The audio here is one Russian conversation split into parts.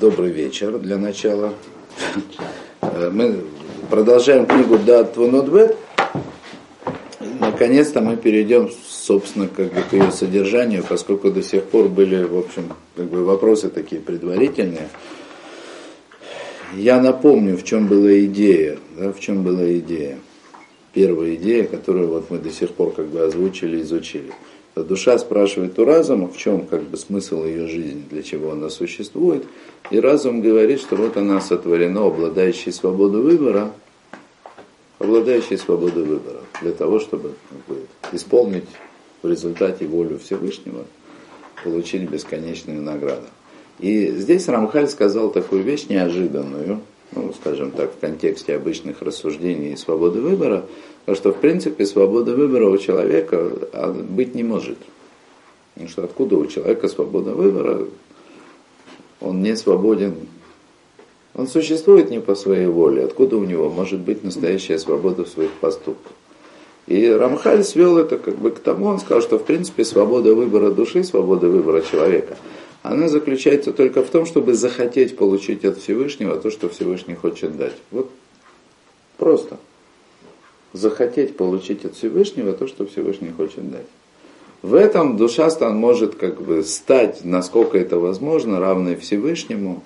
Добрый вечер для начала. Мы продолжаем книгу Дат Твунудбет. Наконец-то мы перейдем, собственно, как бы к ее содержанию, поскольку до сих пор были, в общем, как бы вопросы такие предварительные. Я напомню, в чем была идея, да, в чем была идея. Первая идея, которую вот мы до сих пор как бы озвучили, изучили. Душа спрашивает у разума, в чем как бы смысл ее жизни, для чего она существует. И разум говорит, что вот она сотворена, обладающей свободой выбора, обладающей свободой выбора, для того, чтобы как бы, исполнить в результате волю Всевышнего, получить бесконечную награду. И здесь Рамхаль сказал такую вещь неожиданную, ну, скажем так, в контексте обычных рассуждений и свободы выбора, что в принципе свобода выбора у человека а, быть не может. Потому что откуда у человека свобода выбора? Он не свободен. Он существует не по своей воле. Откуда у него может быть настоящая свобода в своих поступках? И Рамхаль свел это как бы к тому, он сказал, что в принципе свобода выбора души, свобода выбора человека – она заключается только в том, чтобы захотеть получить от Всевышнего то, что Всевышний хочет дать. Вот просто. Захотеть получить от Всевышнего то, что Всевышний хочет дать. В этом душа может как бы стать, насколько это возможно, равной Всевышнему.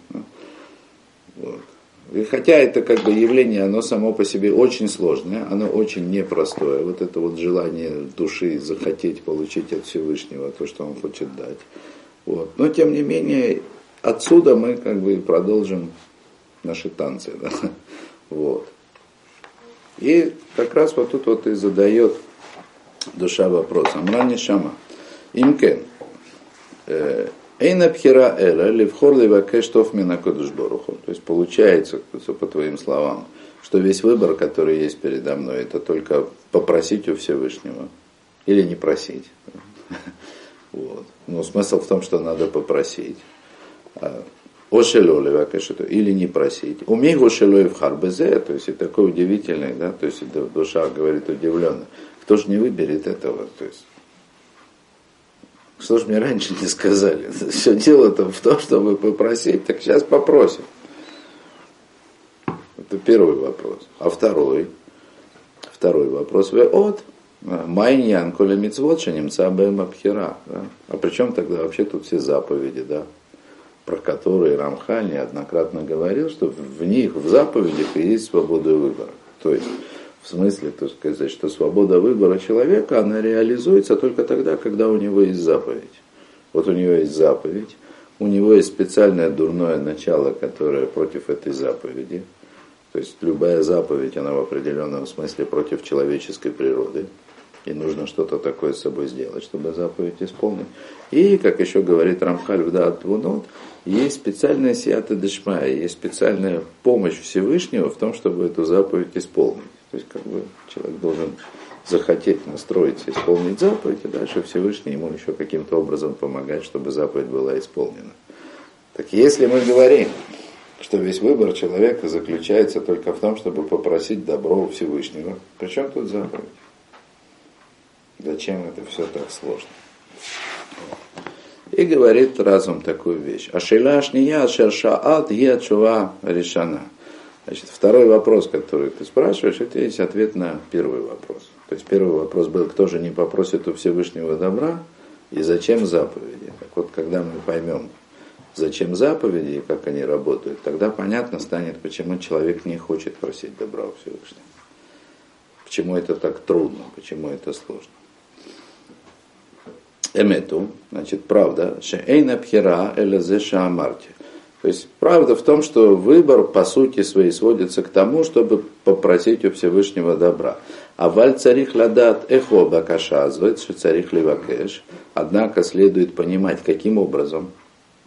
Вот. И хотя это как бы явление, оно само по себе очень сложное, оно очень непростое. Вот это вот желание души захотеть получить от Всевышнего то, что он хочет дать. Вот. Но тем не менее, отсюда мы как бы продолжим наши танцы. Да? Вот. И как раз вот тут вот и задает душа вопрос. Амрани Шама. Имкен. Э, Эйна пхера эла левхор левакештов минакодушборуху. То есть получается, по твоим словам, что весь выбор, который есть передо мной, это только попросить у Всевышнего или не просить. Вот. Но смысл в том, что надо попросить. Ошелолева, конечно, или не просить. Умей Ошелоев харбезе, то есть и такой удивительный, да, то есть душа говорит удивленно. Кто же не выберет этого? То есть, что ж мне раньше не сказали? Все дело-то в том, чтобы попросить, так сейчас попросим. Это первый вопрос. А второй? Второй вопрос. Вы от Майньян, коля мицвод, шанимца бэм абхира. А при чем тогда вообще тут все заповеди, да? Про которые Рамхаль неоднократно говорил, что в них, в заповедях есть свобода выбора. То есть, в смысле, так сказать, что свобода выбора человека, она реализуется только тогда, когда у него есть заповедь. Вот у него есть заповедь, у него есть специальное дурное начало, которое против этой заповеди. То есть любая заповедь, она в определенном смысле против человеческой природы и нужно что-то такое с собой сделать, чтобы заповедь исполнить. И, как еще говорит Рамхаль в есть специальная сията дешмая, есть специальная помощь Всевышнего в том, чтобы эту заповедь исполнить. То есть, как бы человек должен захотеть настроиться, исполнить заповедь, и дальше Всевышний ему еще каким-то образом помогать, чтобы заповедь была исполнена. Так если мы говорим, что весь выбор человека заключается только в том, чтобы попросить добро у Всевышнего, причем тут заповедь? Зачем это все так сложно? И говорит разум такую вещь. Ашилаш не я, шершаат, я чува решана. Значит, второй вопрос, который ты спрашиваешь, это есть ответ на первый вопрос. То есть первый вопрос был, кто же не попросит у Всевышнего добра и зачем заповеди. Так вот, когда мы поймем, зачем заповеди и как они работают, тогда понятно станет, почему человек не хочет просить добра у Всевышнего. Почему это так трудно, почему это сложно эмету, значит, правда, шеэйна пхера элезе шаамарти. То есть правда в том, что выбор по сути своей сводится к тому, чтобы попросить у Всевышнего добра. А валь царих ладат эхо бакаша, что царих ливакеш. Однако следует понимать, каким образом,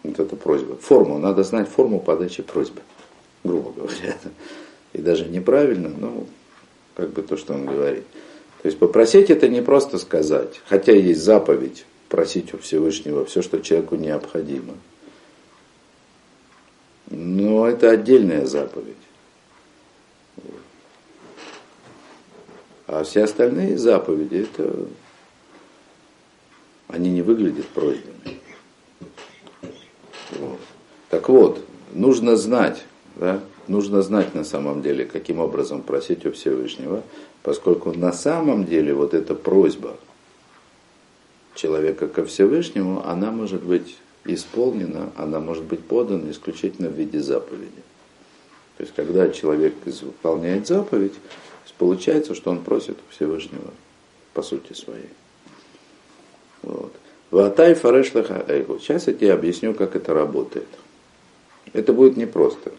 вот эта просьба, форму, надо знать форму подачи просьбы, грубо говоря. И даже неправильно, но как бы то, что он говорит. То есть попросить это не просто сказать, хотя есть заповедь просить у Всевышнего все, что человеку необходимо. Но это отдельная заповедь. А все остальные заповеди, это они не выглядят просьбами. Вот. Так вот, нужно знать, да, нужно знать на самом деле, каким образом просить у Всевышнего, поскольку на самом деле вот эта просьба человека ко Всевышнему, она может быть исполнена, она может быть подана исключительно в виде заповеди. То есть, когда человек выполняет заповедь, получается, что он просит у Всевышнего по сути своей. Вот. Ватай фарешлаха эйгу. Сейчас я тебе объясню, как это работает. Это будет непросто.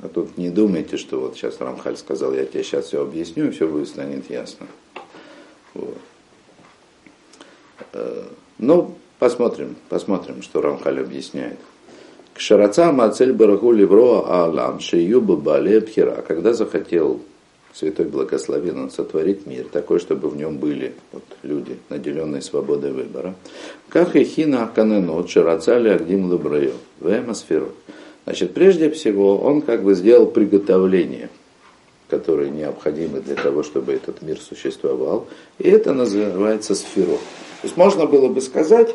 А тут не думайте, что вот сейчас Рамхаль сказал, я тебе сейчас все объясню, и все будет станет ясно. Вот. Э, ну, посмотрим, посмотрим, что Рамхаль объясняет. К шараца мацель барагу левро алам шиюба бале пхера. Когда захотел Святой Благословен Он сотворит мир, такой, чтобы в нем были вот, люди, наделенные свободой выбора. Как и хина каненот, шарацали агдим лабраю, в. Значит, прежде всего, он как бы сделал приготовление, которые необходимы для того, чтобы этот мир существовал. И это называется сферот. То есть можно было бы сказать,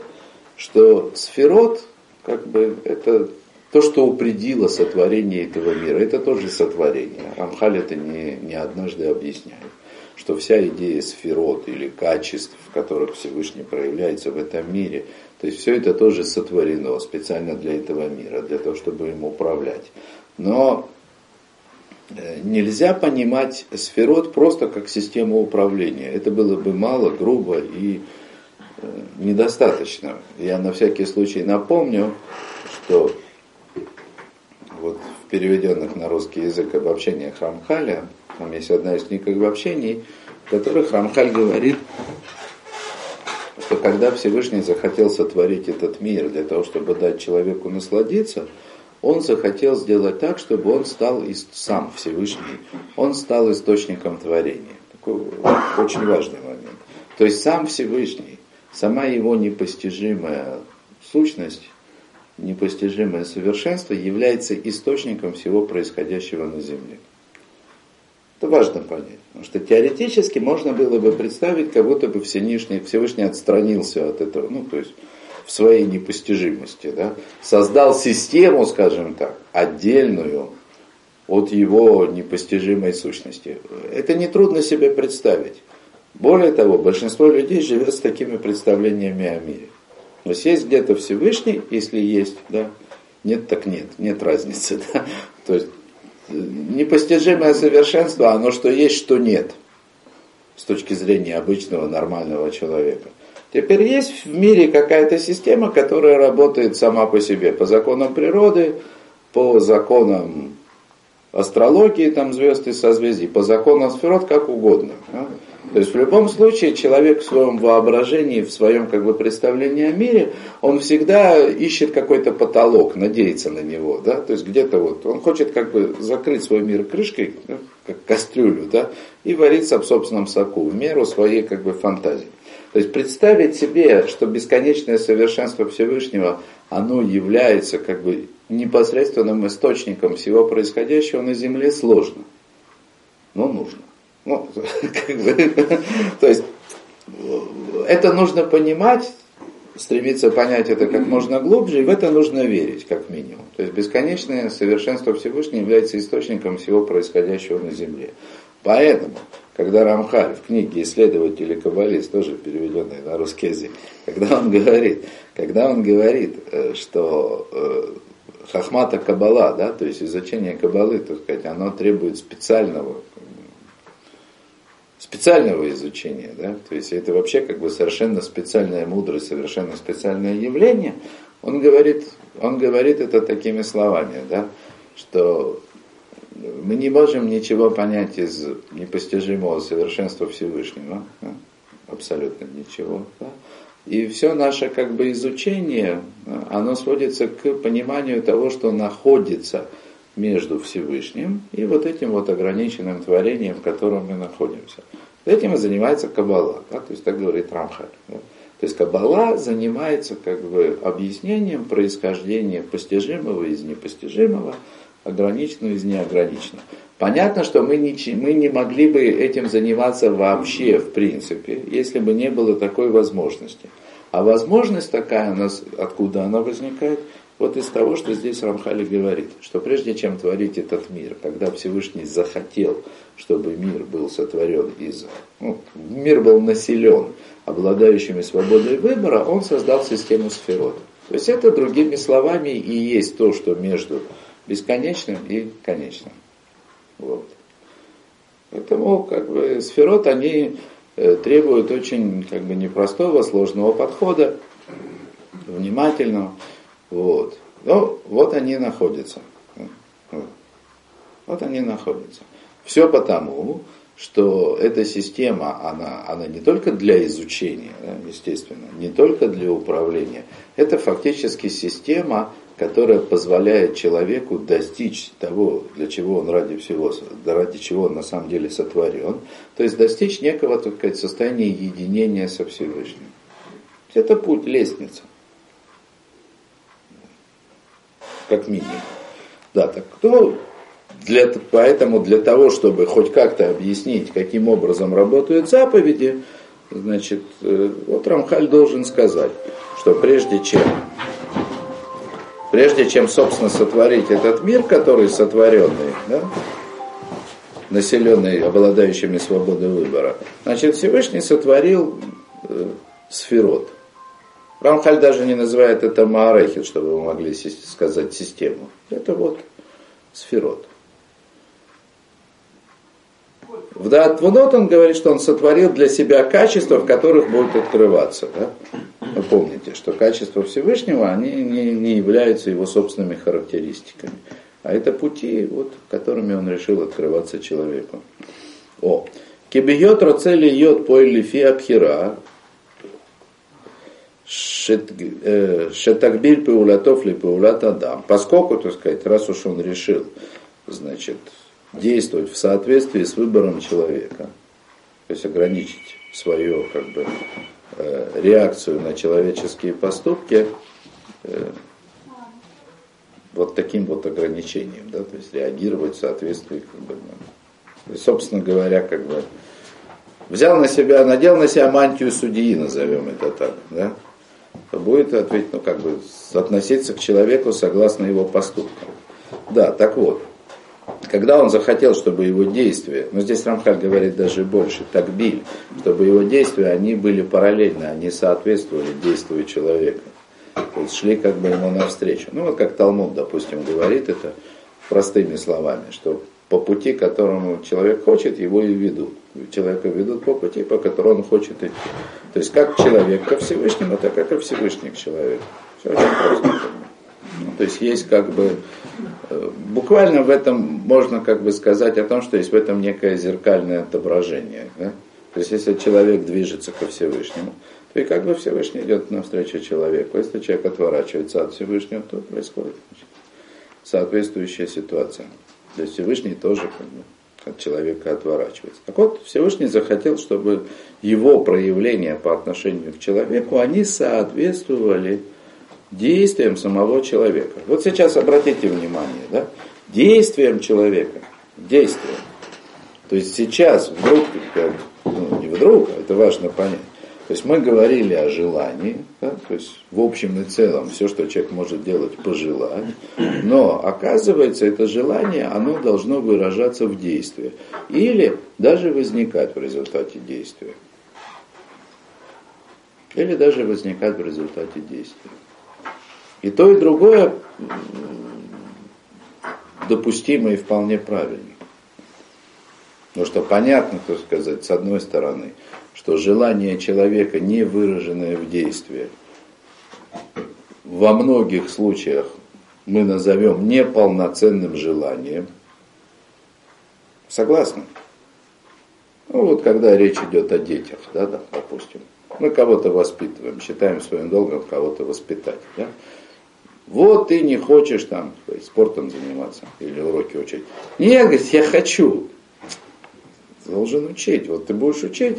что сферот, как бы, это то, что упредило сотворение этого мира, это тоже сотворение. Рамхаль это не, не однажды объясняет, что вся идея сферот или качеств, в которых Всевышний проявляется в этом мире, то есть все это тоже сотворено специально для этого мира, для того, чтобы им управлять. Но нельзя понимать сферот просто как систему управления. Это было бы мало, грубо и э, недостаточно. Я на всякий случай напомню, что вот в переведенных на русский язык обобщениях Рамхаля, там есть одна из книг обобщений, в которых Рамхаль говорит, что когда Всевышний захотел сотворить этот мир для того, чтобы дать человеку насладиться, он захотел сделать так, чтобы он стал сам Всевышний, он стал источником творения. Такой очень важный момент. То есть сам Всевышний, сама его непостижимая сущность, непостижимое совершенство является источником всего происходящего на Земле. Это важно понять. Потому что теоретически можно было бы представить, как будто бы Всевышний, Всевышний отстранился от этого, ну, то есть в своей непостижимости, да, создал систему, скажем так, отдельную от его непостижимой сущности. Это нетрудно себе представить. Более того, большинство людей живет с такими представлениями о мире. То есть есть где-то Всевышний, если есть, да, нет, так нет, нет разницы. Да? То есть непостижимое совершенство, оно что есть, что нет, с точки зрения обычного нормального человека. Теперь есть в мире какая-то система, которая работает сама по себе, по законам природы, по законам астрологии, там звезды созвездий, по законам сферот, как угодно. Да? То есть в любом случае человек в своем воображении, в своем как бы представлении о мире, он всегда ищет какой-то потолок, надеется на него, да, то есть где-то вот он хочет как бы закрыть свой мир крышкой, как кастрюлю, да, и вариться в собственном соку, в меру своей как бы фантазии. То есть представить себе, что бесконечное совершенство Всевышнего, оно является как бы непосредственным источником всего происходящего на Земле, сложно, но нужно. Ну, как бы, то есть это нужно понимать, стремиться понять это как можно глубже, и в это нужно верить, как минимум. То есть бесконечное совершенство Всевышнего является источником всего происходящего на Земле. Поэтому, когда Рамхаль в книге «Исследователь и каббалист», тоже переведенный на русский язык, когда он говорит, когда он говорит, э, что э, хахмата каббала, да, то есть изучение каббалы, так сказать, оно требует специального специального изучения, да, то есть это вообще как бы совершенно специальная мудрость, совершенно специальное явление, он говорит, он говорит это такими словами, да, что мы не можем ничего понять из непостижимого совершенства Всевышнего, абсолютно ничего, и все наше как бы изучение, оно сводится к пониманию того, что находится между Всевышним и вот этим вот ограниченным творением, в котором мы находимся. Этим и занимается Каббала, да? то есть так говорит Рамхаль. Да? То есть Каббала занимается как бы объяснением происхождения постижимого из непостижимого, ограниченного из неограниченного. Понятно, что мы не, мы не могли бы этим заниматься вообще, в принципе, если бы не было такой возможности. А возможность такая у нас, откуда она возникает? вот из того, что здесь Рамхали говорит, что прежде чем творить этот мир, когда Всевышний захотел, чтобы мир был сотворен из... Ну, мир был населен обладающими свободой выбора, он создал систему сферот. То есть это, другими словами, и есть то, что между бесконечным и конечным. Вот. Поэтому как бы, сферот, они э, требуют очень как бы, непростого, сложного подхода, внимательного. Вот. Но вот они находятся. Вот они находятся. Все потому, что эта система, она, она не только для изучения, естественно, не только для управления, это фактически система, которая позволяет человеку достичь того, для чего он ради всего, ради чего он на самом деле сотворен, то есть достичь некого, так сказать, состояния единения со Всевышним. Это путь, лестница. как минимум. Да, так кто для, поэтому для того, чтобы хоть как-то объяснить, каким образом работают заповеди, значит, э, вот Рамхаль должен сказать, что прежде чем, прежде чем, собственно, сотворить этот мир, который сотворенный, да, населенный обладающими свободой выбора, значит, Всевышний сотворил э, сферот – Рамхаль даже не называет это Маарехин, чтобы вы могли сказать систему. Это вот сферот. В Датвунот он говорит, что он сотворил для себя качества, в которых будет открываться. Да? Вы помните, что качества Всевышнего, они не, не являются его собственными характеристиками. А это пути, вот, которыми он решил открываться человеку. О. Кибиот роцели йод поэли фи абхира, Э, Шетагбиль Паулатов ли Паулат Адам. Поскольку, так сказать, раз уж он решил, значит, действовать в соответствии с выбором человека, то есть ограничить свою как бы, э, реакцию на человеческие поступки э, вот таким вот ограничением, да, то есть реагировать в соответствии, как бы, ну, собственно говоря, как бы взял на себя, надел на себя мантию судьи, назовем это так, да, то будет ответить, ну, как бы, относиться к человеку согласно его поступкам. Да, так вот, когда он захотел, чтобы его действия, но ну, здесь Рамхаль говорит даже больше, так биль, чтобы его действия, они были параллельны, они соответствовали действию человека. То есть шли как бы ему навстречу. Ну вот как Талмуд, допустим, говорит это простыми словами, что по пути, которому человек хочет, его и ведут. Человека ведут по пути, по которому он хочет идти. То есть как человек ко Всевышнему, так и Всевышний к человеку. Все очень просто. Ну, то есть есть как бы, э, буквально в этом можно как бы сказать о том, что есть в этом некое зеркальное отображение. Да? То есть если человек движется ко Всевышнему, то и как бы Всевышний идет навстречу человеку. Если человек отворачивается от Всевышнего, то происходит значит, соответствующая ситуация. То есть Всевышний тоже как бы от человека отворачивается. Так вот, Всевышний захотел, чтобы его проявления по отношению к человеку, они соответствовали действиям самого человека. Вот сейчас обратите внимание, да? действиям человека, действиям. То есть сейчас вдруг, ну не вдруг, а это важно понять, то есть мы говорили о желании, да, то есть в общем и целом все, что человек может делать, пожелать, но оказывается это желание, оно должно выражаться в действии или даже возникать в результате действия. Или даже возникать в результате действия. И то, и другое допустимо и вполне правильно. Потому что понятно, так сказать, с одной стороны – что желание человека, не выраженное в действии, во многих случаях мы назовем неполноценным желанием. Согласны? Ну вот когда речь идет о детях, да, да, допустим. Мы кого-то воспитываем, считаем своим долгом кого-то воспитать. Да? Вот ты не хочешь там спортом заниматься или уроки учить. Нет, говорит, я хочу. Должен учить. Вот ты будешь учить,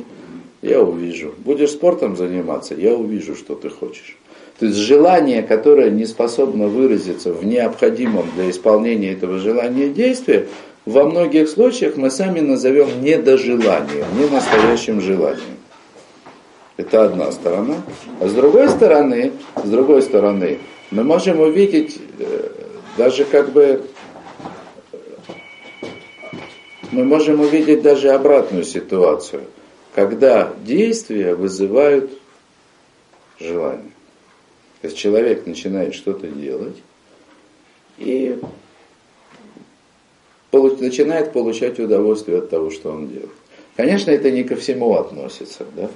я увижу. Будешь спортом заниматься, я увижу, что ты хочешь. То есть желание, которое не способно выразиться в необходимом для исполнения этого желания действия, во многих случаях мы сами назовем недожеланием, не настоящим желанием. Это одна сторона. А с другой стороны, с другой стороны, мы можем увидеть э, даже как бы мы можем увидеть даже обратную ситуацию, когда действия вызывают желание. То есть человек начинает что-то делать и начинает получать удовольствие от того, что он делает. Конечно, это не ко всему относится. Да?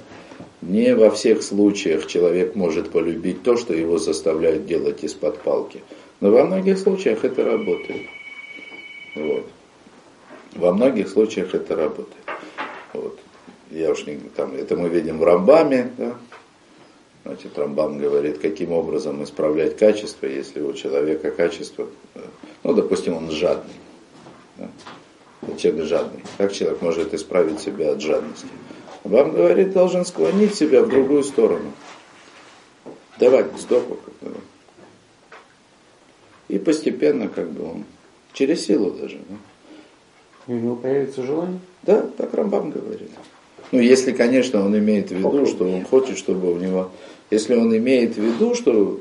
Не во всех случаях человек может полюбить то, что его заставляют делать из-под палки. Но во многих случаях это работает. Вот. Во многих случаях это работает. Вот. Я уж не там, это мы видим в Рамбаме, да? Значит, Рамбам говорит, каким образом исправлять качество, если у человека качество, ну, допустим, он жадный. Да? Человек жадный. Как человек может исправить себя от жадности? Вам говорит, должен склонить себя в другую сторону. Давать бы. И постепенно, как бы он, через силу даже. Да? И у него появится желание? Да, так Рамбам говорит. Ну, если, конечно, он имеет в виду, что он хочет, чтобы у него... Если он имеет в виду, что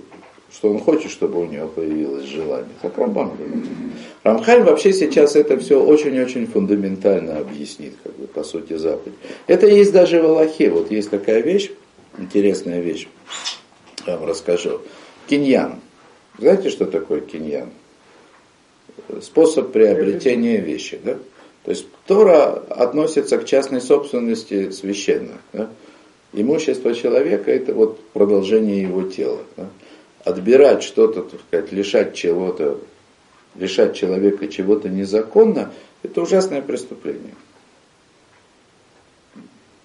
что он хочет, чтобы у него появилось желание. Как Рамбам говорит. Рамхаль вообще сейчас это все очень-очень фундаментально объяснит, как бы, по сути, заповедь. Это есть даже в Аллахе. Вот есть такая вещь, интересная вещь, я вам расскажу. Киньян. Знаете, что такое киньян? Способ приобретения вещи. Да? То есть Тора относится к частной собственности священно. Да? Имущество человека это вот продолжение его тела. Да? Отбирать что-то, так сказать, лишать чего-то, лишать человека чего-то незаконно, это ужасное преступление.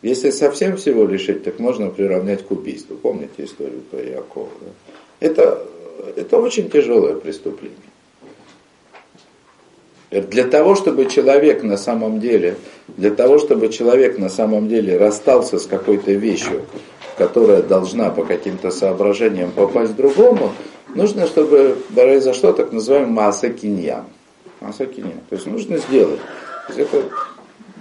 Если совсем всего лишить, так можно приравнять к убийству. Помните историю про Якова? Да? Это, это очень тяжелое преступление. Для того, чтобы человек на самом деле, для того, чтобы человек на самом деле расстался с какой-то вещью, которая должна по каким-то соображениям попасть другому, нужно, чтобы произошло так называемый масса киньян. Масса киньян. То есть нужно сделать. То есть это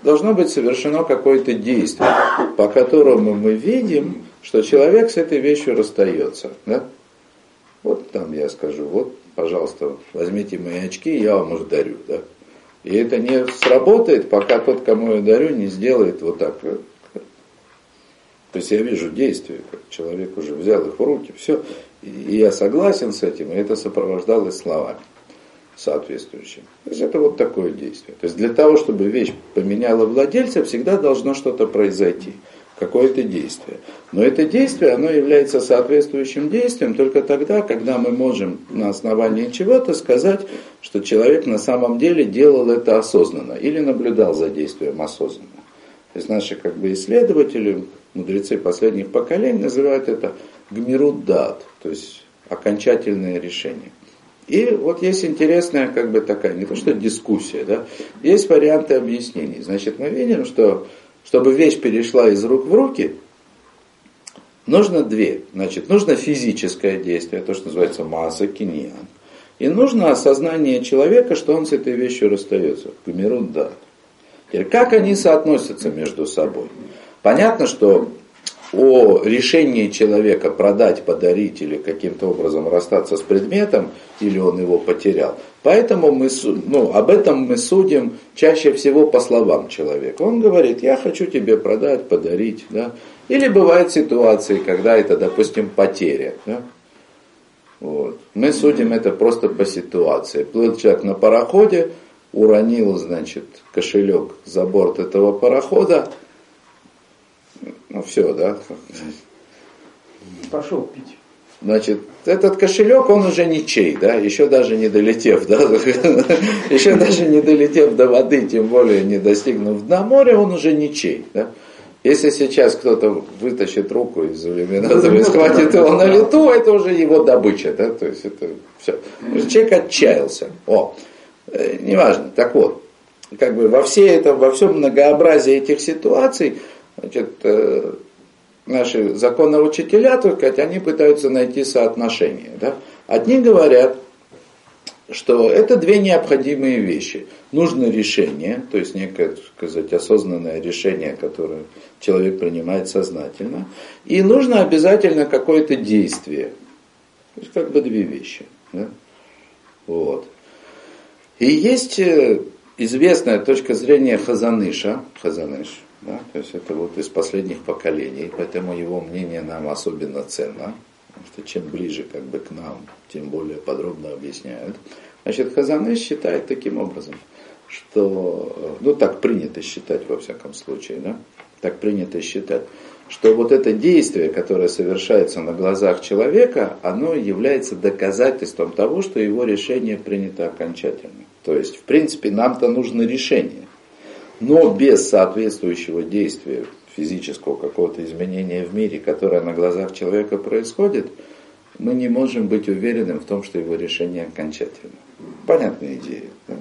должно быть совершено какое-то действие, по которому мы видим, что человек с этой вещью расстается. Да? Вот там я скажу, вот, пожалуйста, возьмите мои очки, я вам их дарю. Да? И это не сработает, пока тот, кому я дарю, не сделает вот так. То есть я вижу действие, как человек уже взял их в руки, все, и я согласен с этим, и это сопровождалось словами соответствующим. То есть это вот такое действие. То есть для того, чтобы вещь поменяла владельца, всегда должно что-то произойти, какое-то действие. Но это действие, оно является соответствующим действием только тогда, когда мы можем на основании чего-то сказать, что человек на самом деле делал это осознанно или наблюдал за действием осознанно. То есть наши как бы исследователи, мудрецы последних поколений называют это гмируддат, то есть окончательное решение. И вот есть интересная как бы такая, не то что дискуссия, да, есть варианты объяснений. Значит, мы видим, что чтобы вещь перешла из рук в руки, нужно две. Значит, нужно физическое действие, то, что называется масса, киньян. И нужно осознание человека, что он с этой вещью расстается. Гмируддат. Теперь, как они соотносятся между собой? Понятно, что о решении человека продать, подарить или каким-то образом расстаться с предметом, или он его потерял. Поэтому мы, ну, об этом мы судим чаще всего по словам человека. Он говорит, я хочу тебе продать, подарить. Да? Или бывают ситуации, когда это, допустим, потеря. Да? Вот. Мы судим это просто по ситуации. Плыл человек на пароходе, уронил, значит, кошелек за борт этого парохода, ну все, да. Пошел пить. Значит, этот кошелек, он уже ничей, да, еще даже не долетев, да, еще даже не долетев до воды, тем более не достигнув дна моря, он уже ничей, да. Если сейчас кто-то вытащит руку из иллюминатора и схватит его на лету, это уже его добыча, да, то есть это все. Человек отчаялся. О, э, неважно. Так вот, как бы во, все это, во всем многообразии этих ситуаций Значит, э, наши законоучителя, так сказать, они пытаются найти соотношение. Да? Одни говорят, что это две необходимые вещи. Нужно решение, то есть некое, так сказать, осознанное решение, которое человек принимает сознательно, и нужно обязательно какое-то действие. То есть как бы две вещи. Да? Вот. И есть э, известная точка зрения Хазаныша, Хазаныш, да, то есть это вот из последних поколений, поэтому его мнение нам особенно ценно, потому что чем ближе как бы к нам, тем более подробно объясняют. Значит, Хазаныш считает таким образом, что, ну так принято считать во всяком случае, да, так принято считать, что вот это действие, которое совершается на глазах человека, оно является доказательством того, что его решение принято окончательно. То есть, в принципе, нам-то нужно решение. Но без соответствующего действия физического какого-то изменения в мире, которое на глазах человека происходит, мы не можем быть уверенным в том, что его решение окончательно. Понятная идея. Да?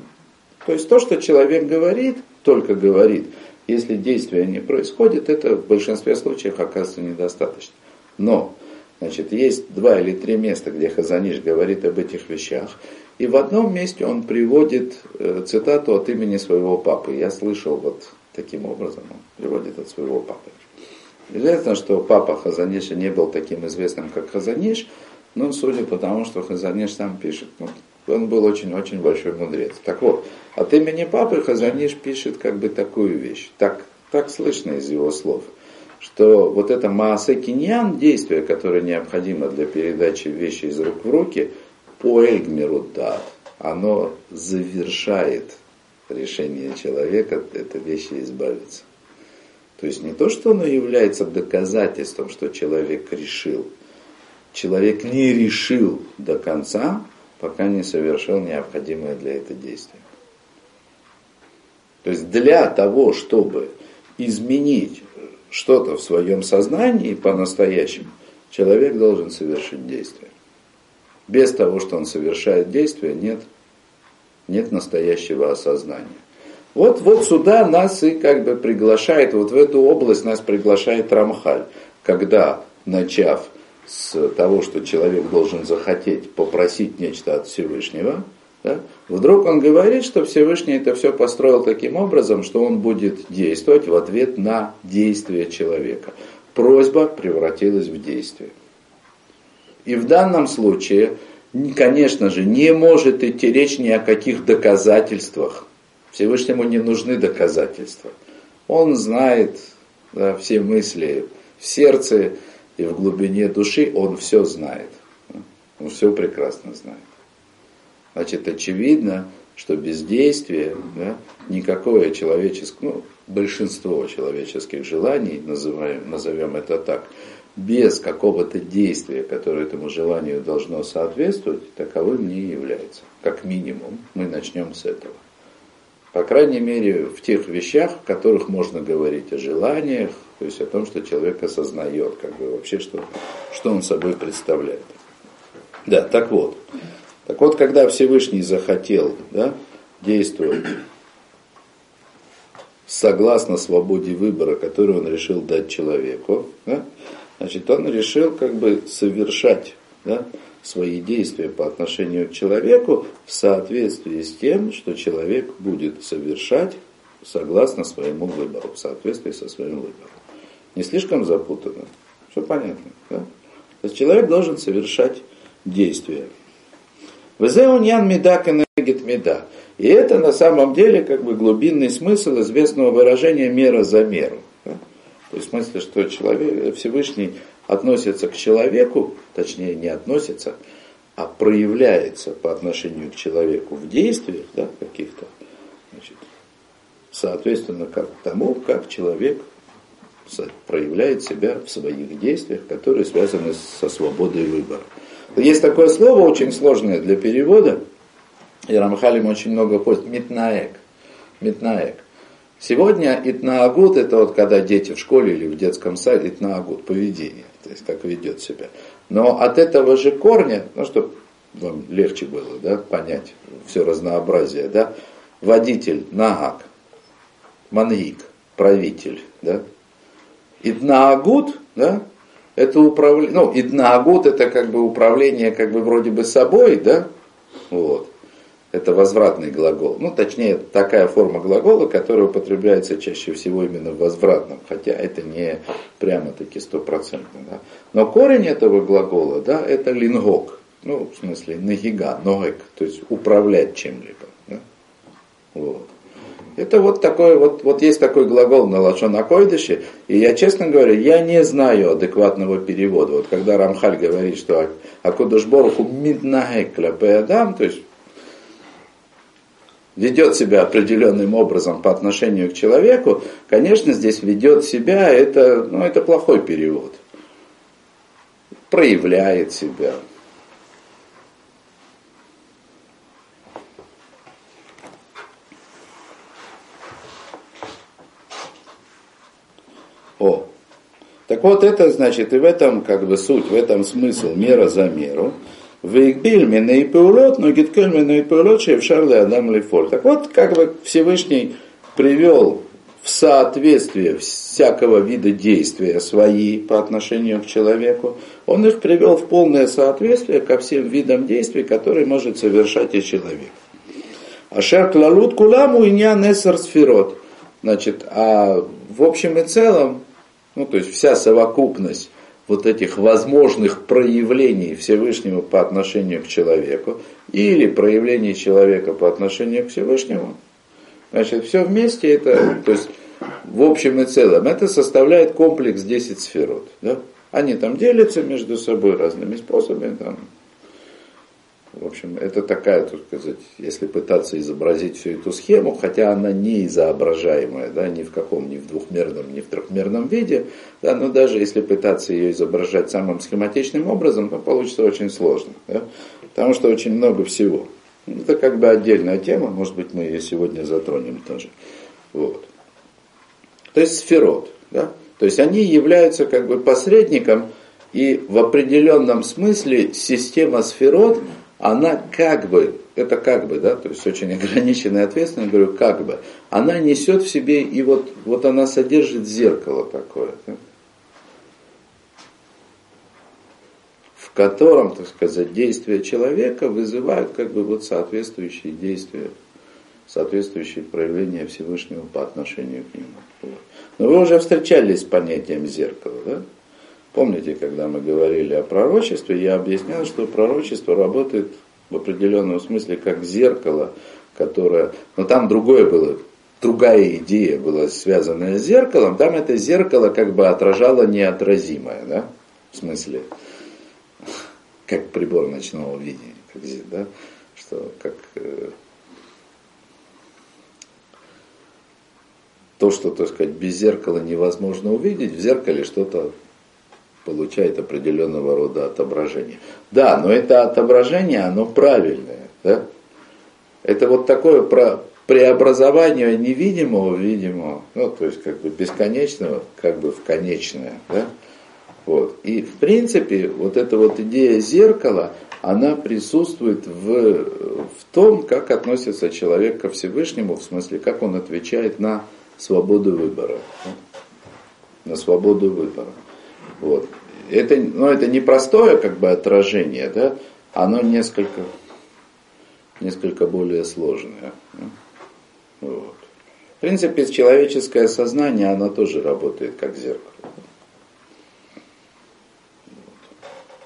То есть то, что человек говорит, только говорит – если действия не происходит, это в большинстве случаев оказывается недостаточно. Но, значит, есть два или три места, где Хазаниш говорит об этих вещах. И в одном месте он приводит э, цитату от имени своего папы. Я слышал вот таким образом, он приводит от своего папы. Известно, что папа Хазаниша не был таким известным, как Хазаниш, но судя по тому, что Хазаниш сам пишет, ну, он был очень-очень большой мудрец. Так вот, от имени папы Хазаниш пишет как бы такую вещь. Так, так слышно из его слов, что вот это Маасе Киньян, действие, которое необходимо для передачи вещи из рук в руки, по Эльгмеру дат, оно завершает решение человека этой вещи избавиться. То есть не то, что оно является доказательством, что человек решил. Человек не решил до конца, пока не совершил необходимое для этого действия. То есть для того, чтобы изменить что-то в своем сознании по-настоящему, человек должен совершить действие. Без того, что он совершает действие, нет, нет настоящего осознания. Вот, вот сюда нас и как бы приглашает, вот в эту область нас приглашает Рамхаль, когда, начав с того, что человек должен захотеть попросить нечто от Всевышнего, да, вдруг он говорит, что Всевышний это все построил таким образом, что он будет действовать в ответ на действие человека. Просьба превратилась в действие. И в данном случае, конечно же, не может идти речь ни о каких доказательствах. Всевышнему не нужны доказательства. Он знает да, все мысли в сердце, и в глубине души он все знает. Он все прекрасно знает. Значит, очевидно, что бездействие, да, никакое человеческое, ну, большинство человеческих желаний, называем, назовем это так, без какого-то действия, которое этому желанию должно соответствовать, таковым не является. Как минимум, мы начнем с этого. По крайней мере, в тех вещах, в которых можно говорить о желаниях, то есть о том, что человек осознает, как бы вообще, что, что он собой представляет. Да, так вот. Так вот, когда Всевышний захотел да, действовать согласно свободе выбора, которую он решил дать человеку, да, значит, он решил как бы совершать да, свои действия по отношению к человеку в соответствии с тем, что человек будет совершать согласно своему выбору, в соответствии со своим выбором. Не слишком запутанно? Все понятно. Да? То есть человек должен совершать действия. Везеуньян меда кенегит меда. И это на самом деле как бы глубинный смысл известного выражения мера за меру. В смысле, что человек, Всевышний относится к человеку, точнее не относится, а проявляется по отношению к человеку в действиях да, каких-то, значит, соответственно, как тому, как человек проявляет себя в своих действиях, которые связаны со свободой выбора. Есть такое слово очень сложное для перевода, и Рамхалим очень много пользуется, метнаек. Метнаек. Сегодня итнаагут это вот когда дети в школе или в детском саде, итнаагут, поведение, то есть как ведет себя. Но от этого же корня, ну чтобы вам легче было да, понять все разнообразие, да, водитель, нагак, маньик, правитель, да, Иднаагут, да, это управление, ну, иднаагут это как бы управление как бы вроде бы собой, да, вот. Это возвратный глагол. Ну, точнее, такая форма глагола, которая употребляется чаще всего именно в возвратном, хотя это не прямо-таки стопроцентно. Да. Но корень этого глагола, да, это лингок. Ну, в смысле, нагига, ногек, то есть управлять чем-либо. Да? Вот. Это вот такой, вот, вот есть такой глагол на лашон койдыше, и я, честно говоря, я не знаю адекватного перевода. Вот когда Рамхаль говорит, что Акудашборуху миднагек адам, то есть ведет себя определенным образом по отношению к человеку, конечно, здесь ведет себя, это, ну, это плохой перевод. Проявляет себя. О, так вот это значит, и в этом как бы суть, в этом смысл, мера за меру. Вейкбиль и пеулот, но гиткель и пеулот, шевшар адам лифоль. Так вот, как бы Всевышний привел в соответствие всякого вида действия свои по отношению к человеку, он их привел в полное соответствие ко всем видам действий, которые может совершать и человек. Ашер клалут куламу и несар сферот. Значит, а в общем и целом, ну то есть вся совокупность вот этих возможных проявлений Всевышнего по отношению к человеку или проявлений человека по отношению к Всевышнему, значит, все вместе это, то есть в общем и целом, это составляет комплекс 10 сферот. Да? Они там делятся между собой разными способами, там, в общем, это такая, так сказать, если пытаться изобразить всю эту схему, хотя она не изображаемая, да, ни в каком, ни в двухмерном, ни в трехмерном виде, да, но даже если пытаться ее изображать самым схематичным образом, то получится очень сложно, да, потому что очень много всего. Это как бы отдельная тема, может быть, мы ее сегодня затронем тоже. Вот. То есть сферот, да, то есть они являются как бы посредником, и в определенном смысле система сферот – она как бы, это как бы, да, то есть очень ограниченная ответственность, говорю, как бы, она несет в себе, и вот, вот она содержит зеркало такое, да, в котором, так сказать, действия человека вызывают как бы вот соответствующие действия, соответствующие проявления Всевышнего по отношению к нему. Но вы уже встречались с понятием зеркала, да? Помните, когда мы говорили о пророчестве, я объяснял, что пророчество работает в определенном смысле как зеркало, которое... Но там другое было, другая идея была связанная с зеркалом. Там это зеркало как бы отражало неотразимое, да? В смысле, как прибор ночного видения, как, да? Что как э, то, что, так сказать, без зеркала невозможно увидеть, в зеркале что-то получает определенного рода отображение. Да, но это отображение, оно правильное. Да? Это вот такое про преобразование невидимого в видимого, ну, то есть как бы бесконечного, как бы в конечное. Да? Вот. И в принципе вот эта вот идея зеркала, она присутствует в, в том, как относится человек ко Всевышнему, в смысле, как он отвечает на свободу выбора. На свободу выбора. Вот. Это, ну, это непростое как бы отражение, да? оно несколько, несколько более сложное. Вот. В принципе, человеческое сознание, оно тоже работает как зеркало.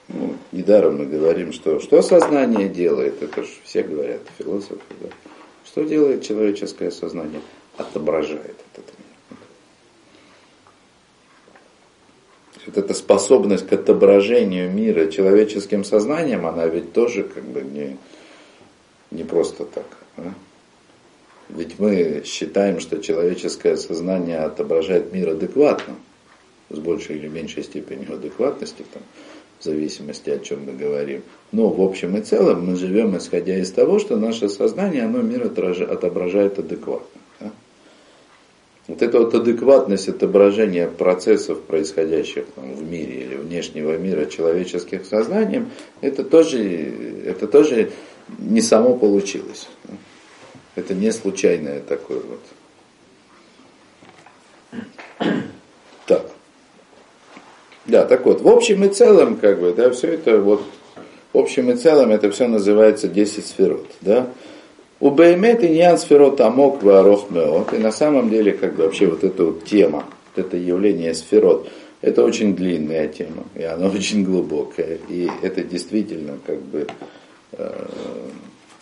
Ну, недаром мы говорим, что что сознание делает, это же все говорят, философы, да? Что делает человеческое сознание? Отображает этот вот эта способность к отображению мира человеческим сознанием, она ведь тоже как бы не, не просто так. Да? Ведь мы считаем, что человеческое сознание отображает мир адекватно, с большей или меньшей степенью адекватности, там, в зависимости о чем мы говорим. Но в общем и целом мы живем исходя из того, что наше сознание, оно мир отображает адекватно. Вот эта вот адекватность отображения процессов, происходящих там, в мире или внешнего мира человеческих сознанием, это тоже, это тоже не само получилось. Это не случайное такое вот. Так. Да, так вот, в общем и целом, как бы, да, все это вот, в общем и целом, это все называется 10 сферот, да. У Беймет Иньян Сферот Амок Варох Меот. И на самом деле, как бы вообще вот эта вот тема, вот это явление сферот, Это очень длинная тема, и она очень глубокая. И это действительно как бы э,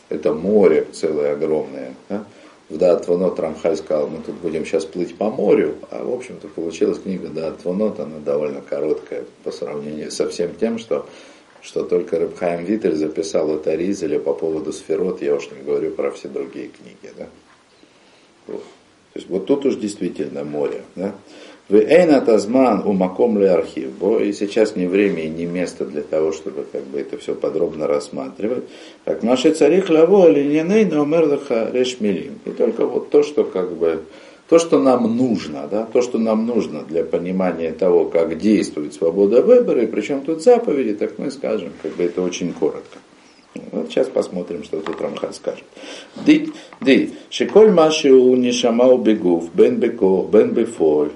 это море целое огромное. Да? В Даатванот Рамхаль сказал, мы тут будем сейчас плыть по морю, а в общем-то получилась книга Даатванот, она довольно короткая по сравнению со всем тем, что, что только Рыбхайм Витель записал у Таризеля по поводу сферот, я уж не говорю про все другие книги. Да? То есть вот тут уж действительно море. Да? Вейна тазман умаком ли архив. И сейчас не время и не место для того, чтобы как бы это все подробно рассматривать. Как наши цари хлаво линяней на умерлаха решмилим. И только вот то, что как бы то, что нам нужно, да, то, что нам нужно для понимания того, как действует свобода выбора, и причем тут заповеди, так мы скажем, как бы это очень коротко. Вот сейчас посмотрим, что тут Рамхан скажет. Ди, ди, шиколь маши у нишамау бегув, бен бекох, бен бефоль,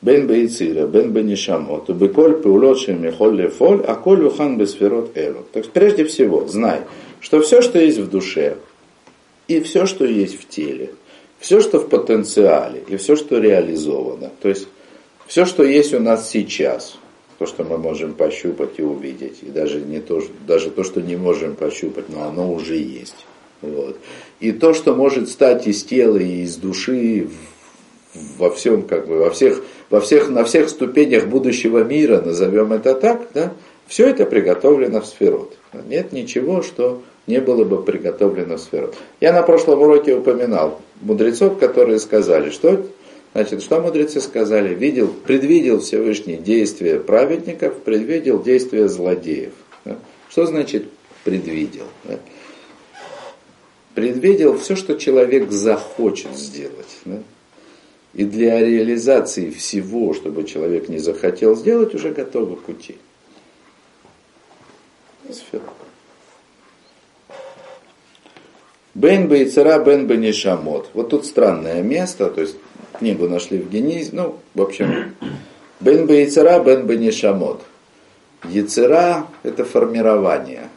бен бейцира, бен бенишамот, беколь пеулот шемихоль лефоль, а коль ухан бесферот элу. Так прежде всего, знай, что все, что есть в душе, и все, что есть в теле, все, что в потенциале, и все, что реализовано, то есть все, что есть у нас сейчас, то, что мы можем пощупать и увидеть, и даже, не то, даже то, что не можем пощупать, но оно уже есть. Вот. И то, что может стать из тела и из души во всем, как бы, во всех во всех, на всех ступенях будущего мира, назовем это так, да, все это приготовлено в сферот. Нет ничего, что не было бы приготовлено в сферот. Я на прошлом уроке упоминал мудрецов, которые сказали, что Значит, что мудрецы сказали? Видел, предвидел Всевышний действия праведников, предвидел действия злодеев. Что значит предвидел? Предвидел все, что человек захочет сделать. И для реализации всего, чтобы человек не захотел сделать, уже готовы пути. Бен Бейцера, Бен Бенишамот. Вот тут странное место, то есть книгу нашли в Генизе, ну, в общем, Бен Бейцера, Бен Бенишамот. Яцера – это формирование.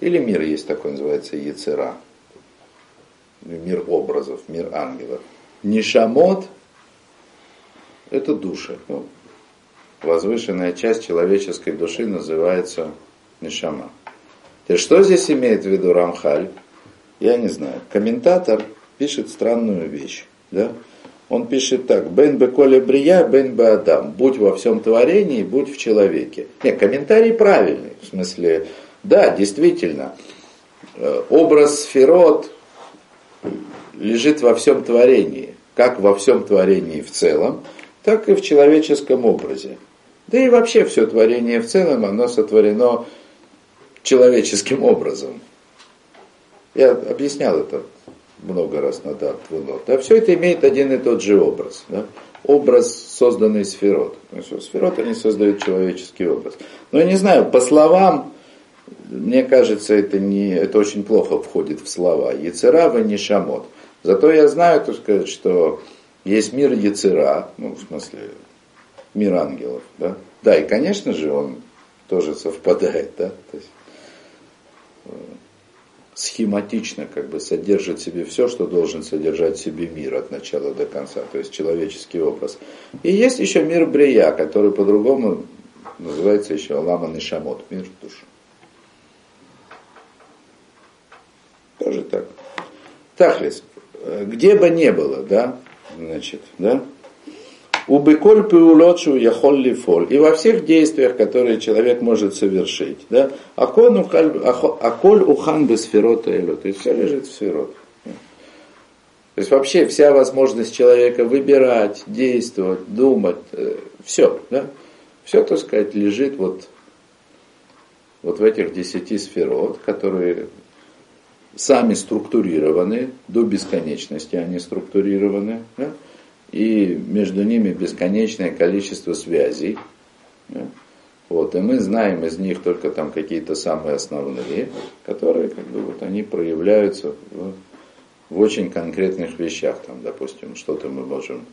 Или мир есть такой, называется Яцера. Мир образов, мир ангелов. Нишамот – это души. Ну, возвышенная часть человеческой души называется Нишама. И что здесь имеет в виду Рамхаль? Я не знаю. Комментатор пишет странную вещь. Да? Он пишет так, «Бен беколе брия, бен бе адам». Будь во всем творении, будь в человеке. Нет, комментарий правильный. В смысле, да, действительно, э, образ сферот лежит во всем творении, как во всем творении в целом, так и в человеческом образе. Да и вообще все творение в целом, оно сотворено человеческим образом. Я объяснял это много раз на дат Да, все это имеет один и тот же образ. Да? Образ, созданный сферот. Сферот они создают человеческий образ. Но я не знаю, по словам, мне кажется, это, не, это очень плохо входит в слова. Яцера, не шамот. Зато я знаю, так сказать, что есть мир Яцера, ну, в смысле, мир ангелов, да. Да, и, конечно же, он тоже совпадает, да. То есть, схематично как бы содержит в себе все, что должен содержать в себе мир от начала до конца, то есть человеческий образ. И есть еще мир Брия, который по-другому называется еще Ламан и Шамот, мир душ. Тоже так. Тахлис, где бы не было, да, значит, да, у быколь пиулочу яхолли фоль. И во всех действиях, которые человек может совершить. Да? Аколь ухан без сферота элю. То есть все лежит в сферот. То есть вообще вся возможность человека выбирать, действовать, думать, э, все, да? все, так сказать, лежит вот, вот в этих десяти сферот, которые сами структурированы, до бесконечности они структурированы, да? И между ними бесконечное количество связей. Вот, и мы знаем из них только там какие-то самые основные, которые как бы вот они проявляются в, в очень конкретных вещах. Там, допустим, что-то мы можем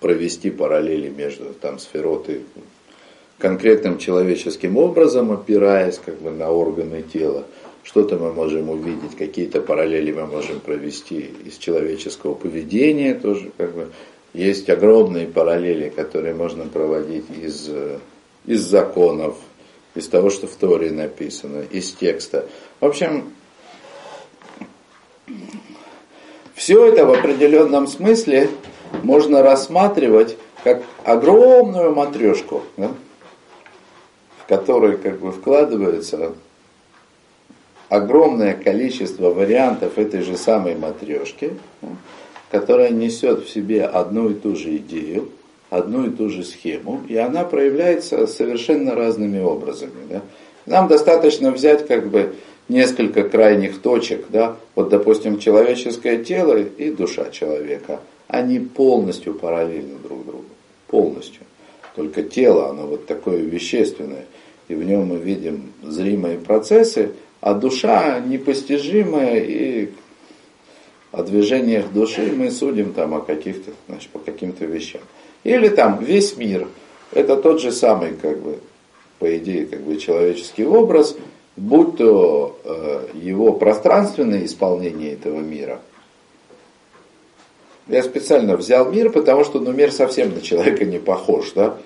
провести параллели между там сферотой конкретным человеческим образом, опираясь как бы на органы тела что-то мы можем увидеть, какие-то параллели мы можем провести из человеческого поведения тоже, как бы, есть огромные параллели, которые можно проводить из, из законов, из того, что в Торе написано, из текста. В общем, все это в определенном смысле можно рассматривать как огромную матрешку, да, в которой как бы вкладывается огромное количество вариантов этой же самой матрешки, которая несет в себе одну и ту же идею, одну и ту же схему, и она проявляется совершенно разными образами. Да. Нам достаточно взять как бы несколько крайних точек, да, вот, допустим, человеческое тело и душа человека, они полностью параллельны друг другу, полностью. Только тело, оно вот такое вещественное, и в нем мы видим зримые процессы, а душа непостижимая, и о движениях души мы судим там о каких-то, значит, по каким-то вещам. Или там весь мир, это тот же самый, как бы, по идее, как бы человеческий образ, будь то э, его пространственное исполнение этого мира. Я специально взял мир, потому что ну, мир совсем на человека не похож. Да?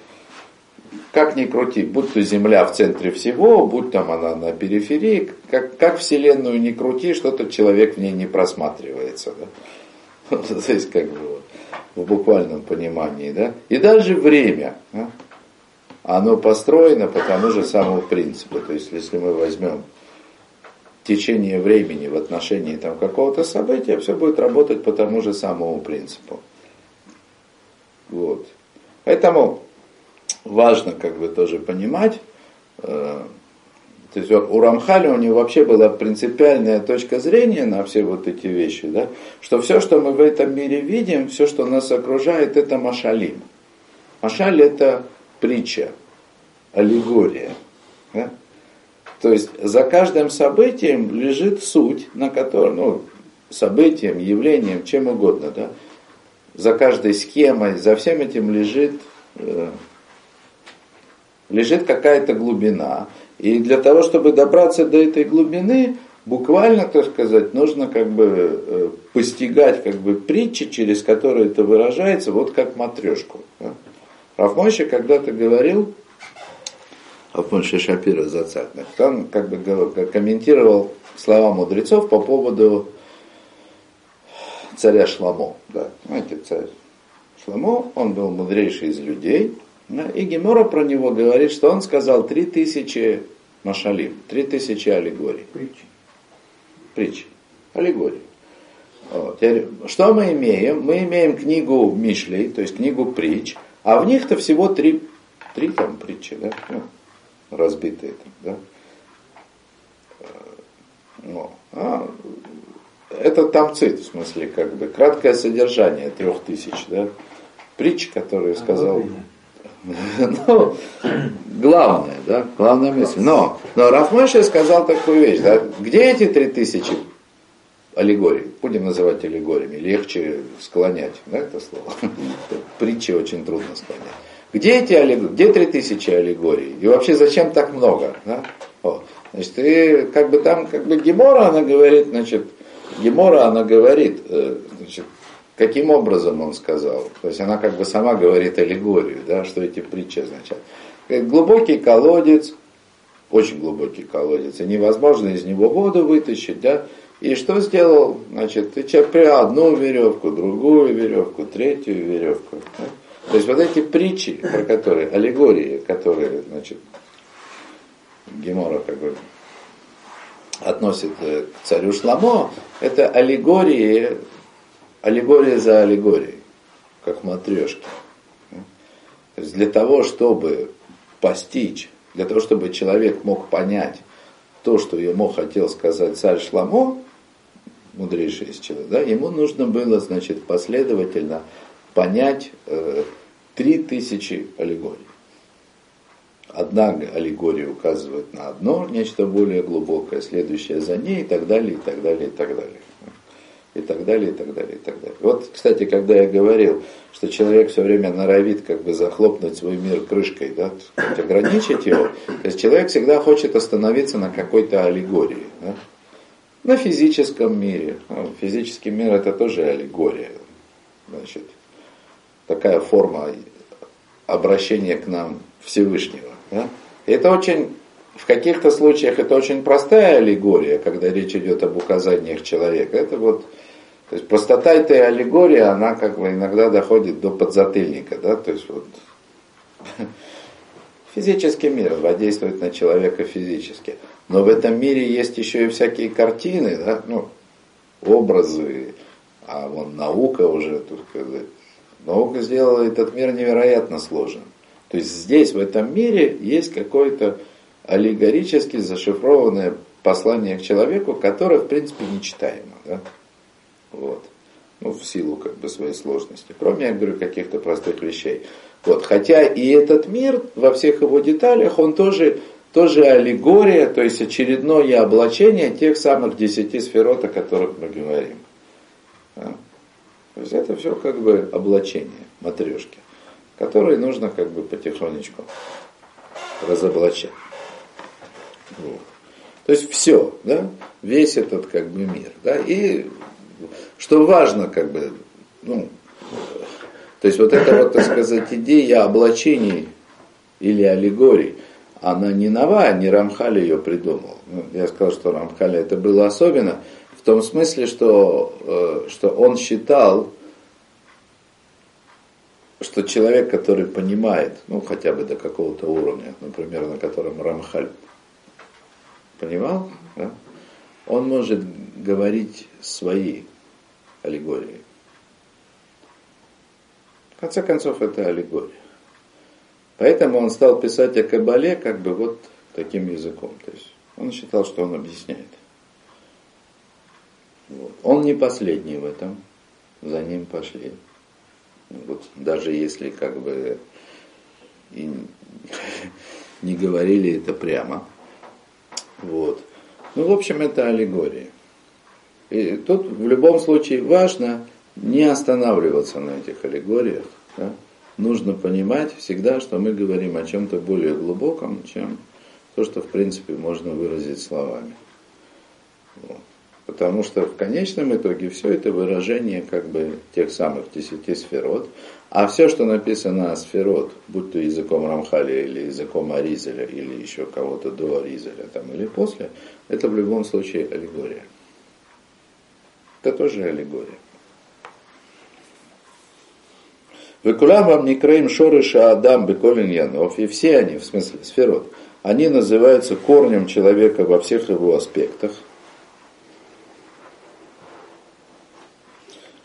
Как ни крути, будь то Земля в центре всего, будь там она на периферии, как, как Вселенную не крути, что-то человек в ней не просматривается. Да? То есть как бы в буквальном понимании. Да? И даже время. Да? оно построено по тому же самому принципу. То есть, если мы возьмем течение времени в отношении там, какого-то события, все будет работать по тому же самому принципу. Вот. Поэтому важно как бы тоже понимать, э, то есть у Рамхаля у него вообще была принципиальная точка зрения на все вот эти вещи, да, что все, что мы в этом мире видим, все, что нас окружает, это машалим. Машаль это притча, аллегория. Да? То есть за каждым событием лежит суть, на котором, ну, событием, явлением, чем угодно, да? За каждой схемой, за всем этим лежит, э, лежит какая-то глубина. И для того, чтобы добраться до этой глубины, буквально, так сказать, нужно как бы э, постигать как бы притчи, через которые это выражается, вот как матрешку. Да? Рафмойши когда-то говорил, Афмойши Шапира Зацатных, он как бы комментировал слова мудрецов по поводу царя Шламо. Да, знаете, царь Шламо, он был мудрейший из людей, и Гемора про него говорит, что он сказал три тысячи машалим, три тысячи аллегорий. Притчи. Притчи. Аллегории. Вот. Что мы имеем? Мы имеем книгу Мишлей, то есть книгу притч, а в них-то всего три, три там притчи, да, ну, разбитые там, да. Ну, а это там цит, в смысле, как бы, краткое содержание трех тысяч, да, притч, которые сказал. Ну, главное, да, главная мысль. Но, но Рафмаша сказал такую вещь, да, где эти три тысячи аллегорий, будем называть аллегориями, легче склонять, да, это слово. Притчи очень трудно склонять. Где эти аллегории, где три тысячи аллегорий? И вообще зачем так много? Да? О, значит, и как бы там, как бы Гемора, она говорит, значит, Гемора, она говорит, э, значит, каким образом он сказал. То есть она как бы сама говорит аллегорию, да, что эти притчи означают. Глубокий колодец, очень глубокий колодец, и невозможно из него воду вытащить, да, и что сделал? Значит, ты приобрел одну веревку, другую веревку, третью веревку. Да? То есть вот эти притчи, про которые, аллегории, которые, значит, Гемора как бы относит э, к царю Шламо, это аллегории, аллегория за аллегорией, как матрешки. То есть для того, чтобы постичь, для того, чтобы человек мог понять то, что ему хотел сказать царь Шламо, мудрейший из человек, да, ему нужно было, значит, последовательно понять э, три тысячи аллегорий. Одна аллегория указывает на одно, нечто более глубокое, следующее за ней и так далее, и так далее, и так далее. И так далее, и так далее, и так далее. Вот, кстати, когда я говорил, что человек все время норовит как бы захлопнуть свой мир крышкой, да, ограничить его, то есть человек всегда хочет остановиться на какой-то аллегории. Да? на физическом мире. Ну, физический мир это тоже аллегория. Значит, такая форма обращения к нам Всевышнего. Да? Это очень, в каких-то случаях это очень простая аллегория, когда речь идет об указаниях человека. Это вот, то есть простота этой аллегории, она как бы иногда доходит до подзатыльника, да, то есть вот физический мир воздействует на человека физически. Но в этом мире есть еще и всякие картины, да, ну, образы, а вон наука уже, тут сказать, наука сделала этот мир невероятно сложным. То есть здесь, в этом мире, есть какое-то аллегорически зашифрованное послание к человеку, которое, в принципе, нечитаемо. Да? Вот. Ну, в силу как бы своей сложности. Кроме, я говорю, каких-то простых вещей. Вот. Хотя и этот мир во всех его деталях, он тоже, тоже аллегория, то есть очередное облачение тех самых десяти сферот, о которых мы говорим. Да? То есть это все как бы облачение, матрешки которые нужно как бы потихонечку разоблачать. Вот. То есть все, да, весь этот как бы мир, да, и что важно, как бы, ну, то есть вот эта вот, так сказать, идея облачений или аллегорий, она не новая, не Рамхали ее придумал. Ну, я сказал, что Рамхали это было особенно в том смысле, что, э, что он считал, что человек, который понимает, ну хотя бы до какого-то уровня, например, на котором Рамхаль понимал, да, он может говорить свои аллегории. В конце концов, это аллегория. Поэтому он стал писать о Кабале как бы вот таким языком. То есть он считал, что он объясняет. Вот. Он не последний в этом, за ним пошли. Вот даже если как бы и не говорили это прямо. Вот. Ну, в общем, это аллегория. И тут в любом случае важно не останавливаться на этих аллегориях. Да? Нужно понимать всегда, что мы говорим о чем-то более глубоком, чем то, что в принципе можно выразить словами. Вот. Потому что в конечном итоге все это выражение как бы тех самых десяти сферот. А все, что написано о сферот, будь то языком Рамхали или языком Аризеля, или еще кого-то до Аризеля там, или после, это в любом случае аллегория. Это тоже аллегория. Векулам вам не краим шорыша Адам Беколин Янов, и все они, в смысле сферот, они называются корнем человека во всех его аспектах –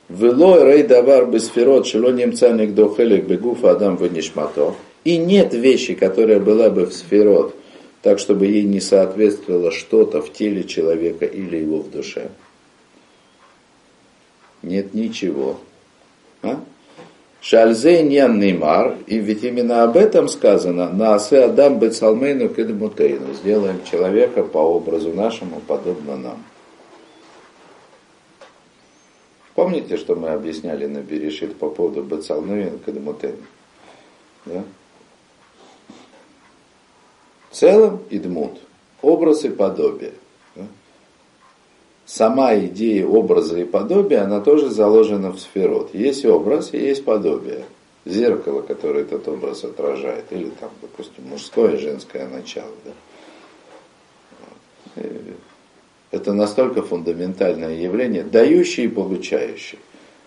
Вело рей давар бесферот, шело немца нигдо хелек бегуфа адам ванишмато. И нет вещи, которая была бы в сферот, так чтобы ей не соответствовало что-то в теле человека или его в душе. Нет ничего. А? Шальзе ньян неймар, и ведь именно об этом сказано, на асе адам бецалмейну кедмутейну, сделаем человека по образу нашему, подобно нам. Помните, что мы объясняли на Берешит по поводу Бацалнуин Кадмутен? Да? В целом Идмут, образ и подобие. Сама идея образа и подобия, она тоже заложена в сферот. Есть образ и есть подобие. Зеркало, которое этот образ отражает. Или там, допустим, мужское и женское начало. Да? Это настолько фундаментальное явление, дающее и получающее.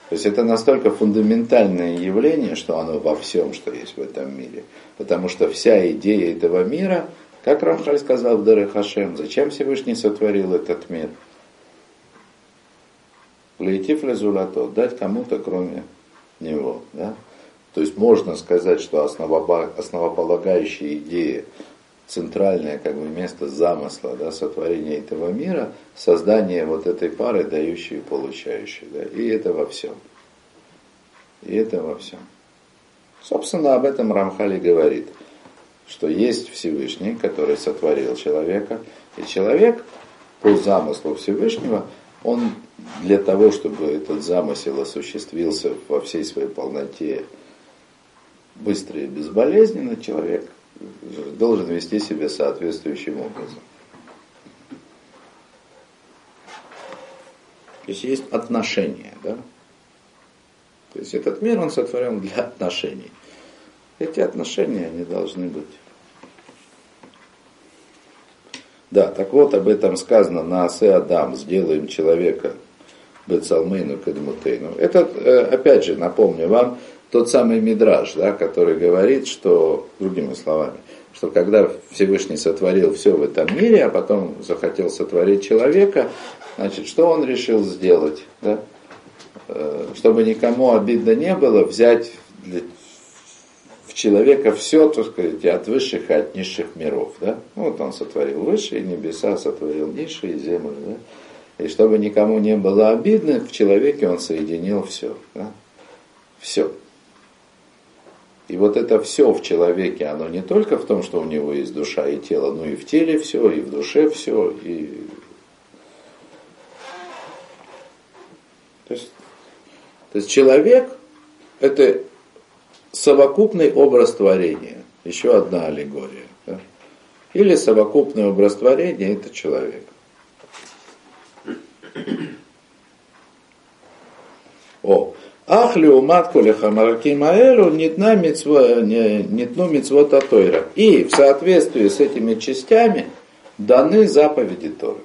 То есть это настолько фундаментальное явление, что оно во всем, что есть в этом мире. Потому что вся идея этого мира, как Рамхаль сказал в Даре Хашем, зачем Всевышний сотворил этот мир? Лейтив лезулато, дать кому-то кроме него. Да? То есть можно сказать, что основополагающая идея центральное как бы, место замысла да, сотворения этого мира, создание вот этой пары, дающей и получающей. Да, и это во всем. И это во всем. Собственно, об этом Рамхали говорит, что есть Всевышний, который сотворил человека, и человек по замыслу Всевышнего, он для того, чтобы этот замысел осуществился во всей своей полноте быстро и безболезненно, человек должен вести себя соответствующим образом. То есть есть отношения, да? То есть этот мир, он сотворен для отношений. Эти отношения, они должны быть. Да, так вот об этом сказано на Асе Адам, сделаем человека Бецалмейну Кадмутейну. Это, э, опять же, напомню вам, тот самый Мидраж, да, который говорит, что, другими словами, что когда Всевышний сотворил все в этом мире, а потом захотел сотворить человека, значит, что он решил сделать? Да? Э, чтобы никому обидно не было, взять для, в человека все, так сказать, от высших и от низших миров. Да? Ну, вот он сотворил высшие небеса, сотворил низшие земли. Да? И чтобы никому не было обидно, в человеке он соединил все. Да? Все. И вот это все в человеке, оно не только в том, что у него есть душа и тело, но и в теле все, и в душе все. И... То, есть, то есть человек – это совокупный образ творения. Еще одна аллегория. Да? Или совокупный образ творения – это человек. О, Ах леумат колехамараким аэлу нитна нитну митцвот атойра. И в соответствии с этими частями даны заповеди Торы.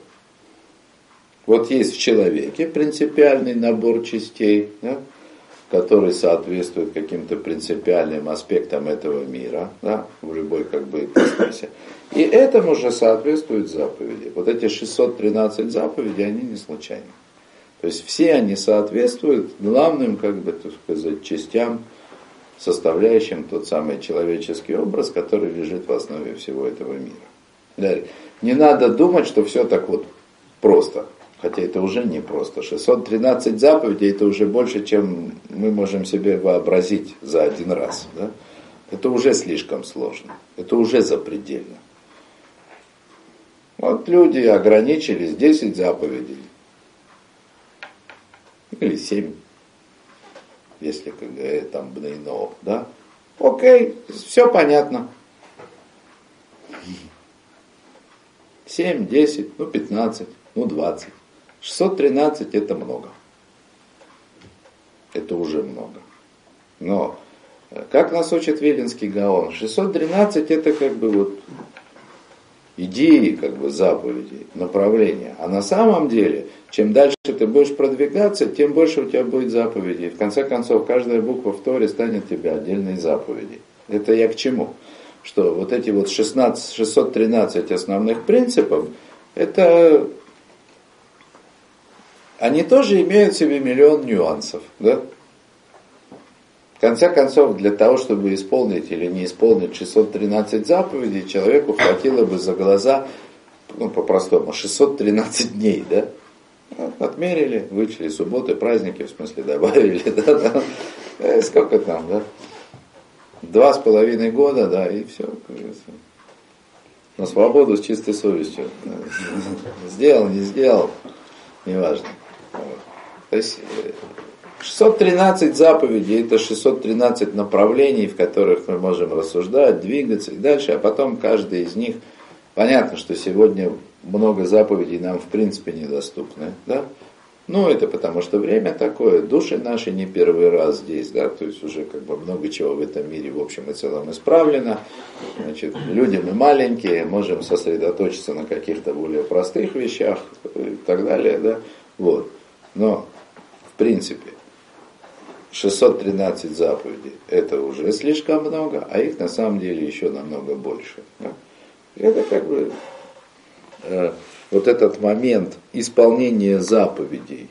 Вот есть в человеке принципиальный набор частей, да, который соответствует каким-то принципиальным аспектам этого мира, да, в любой как бы ипостаси. И этому же соответствуют заповеди. Вот эти 613 заповедей, они не случайны. То есть все они соответствуют главным, как бы, так сказать, частям, составляющим тот самый человеческий образ, который лежит в основе всего этого мира. Не надо думать, что все так вот просто. Хотя это уже не просто. 613 заповедей это уже больше, чем мы можем себе вообразить за один раз. Да? Это уже слишком сложно. Это уже запредельно. Вот люди ограничились 10 заповедей или семь, если говорят там Бнейно, да? Окей, все понятно. Семь, десять, ну пятнадцать, ну двадцать. 613 это много. Это уже много. Но э, как нас учит Виленский Гаон, 613 это как бы вот идеи, как бы заповеди, направления. А на самом деле чем дальше ты будешь продвигаться, тем больше у тебя будет заповедей. В конце концов, каждая буква в Торе станет тебе отдельной заповедью. Это я к чему? Что вот эти вот 16, 613 основных принципов, это они тоже имеют в себе миллион нюансов. Да? Конце концов, для того, чтобы исполнить или не исполнить 613 заповедей, человеку хватило бы за глаза, ну, по-простому, 613 дней, да? Отмерили, вычли субботы, праздники, в смысле добавили, да, да. Э, сколько там, да? Два с половиной года, да, и все, На свободу с чистой совестью. Сделал, не сделал, неважно. То есть 613 э, заповедей, это 613 направлений, в которых мы можем рассуждать, двигаться и дальше, а потом каждый из них, понятно, что сегодня много заповедей нам в принципе недоступны, да? Ну, это потому что время такое, души наши не первый раз здесь, да, то есть уже как бы много чего в этом мире в общем и целом исправлено. Значит, люди мы маленькие, можем сосредоточиться на каких-то более простых вещах и так далее, да, вот. Но, в принципе, 613 заповедей, это уже слишком много, а их на самом деле еще намного больше. Это как бы Э, вот этот момент исполнения заповедей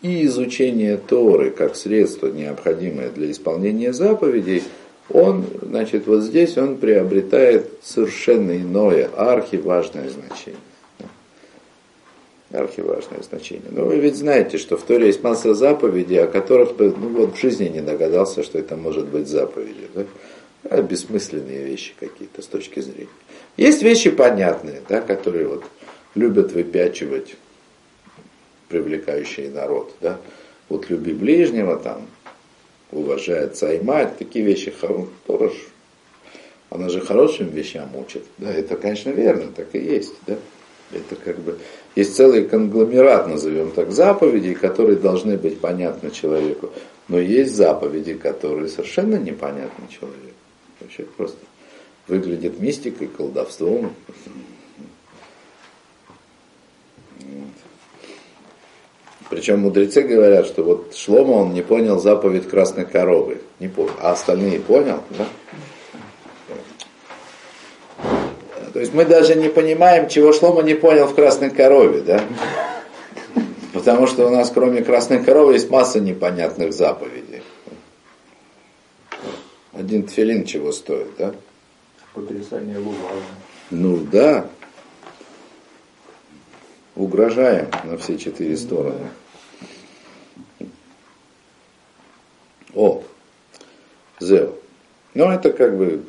и изучения Торы как средство, необходимое для исполнения заповедей, он, значит, вот здесь он приобретает совершенно иное, архиважное значение. Архиважное значение. Но вы ведь знаете, что в Торе есть масса заповедей, о которых бы ну, вот в жизни не догадался, что это может быть заповеди. Да? А бессмысленные вещи какие-то с точки зрения. Есть вещи понятные, да, которые вот любят выпячивать привлекающий народ. Да? Вот люби ближнего, там, уважай отца и мать, такие вещи хорош. Она же хорошим вещам учит. Да, это, конечно, верно, так и есть. Да? Это как бы Есть целый конгломерат, назовем так, заповедей, которые должны быть понятны человеку. Но есть заповеди, которые совершенно непонятны человеку. Вообще просто выглядит мистикой, колдовством. Причем мудрецы говорят, что вот Шлома он не понял заповедь красной коровы. Не понял. А остальные понял, да? То есть мы даже не понимаем, чего Шлома не понял в красной корове, да? Потому что у нас кроме красной коровы есть масса непонятных заповедей. Один тфилин чего стоит, да? Потрясание луга. Ну да. Угрожаем на все четыре стороны. О, Зео. Ну, это как бы,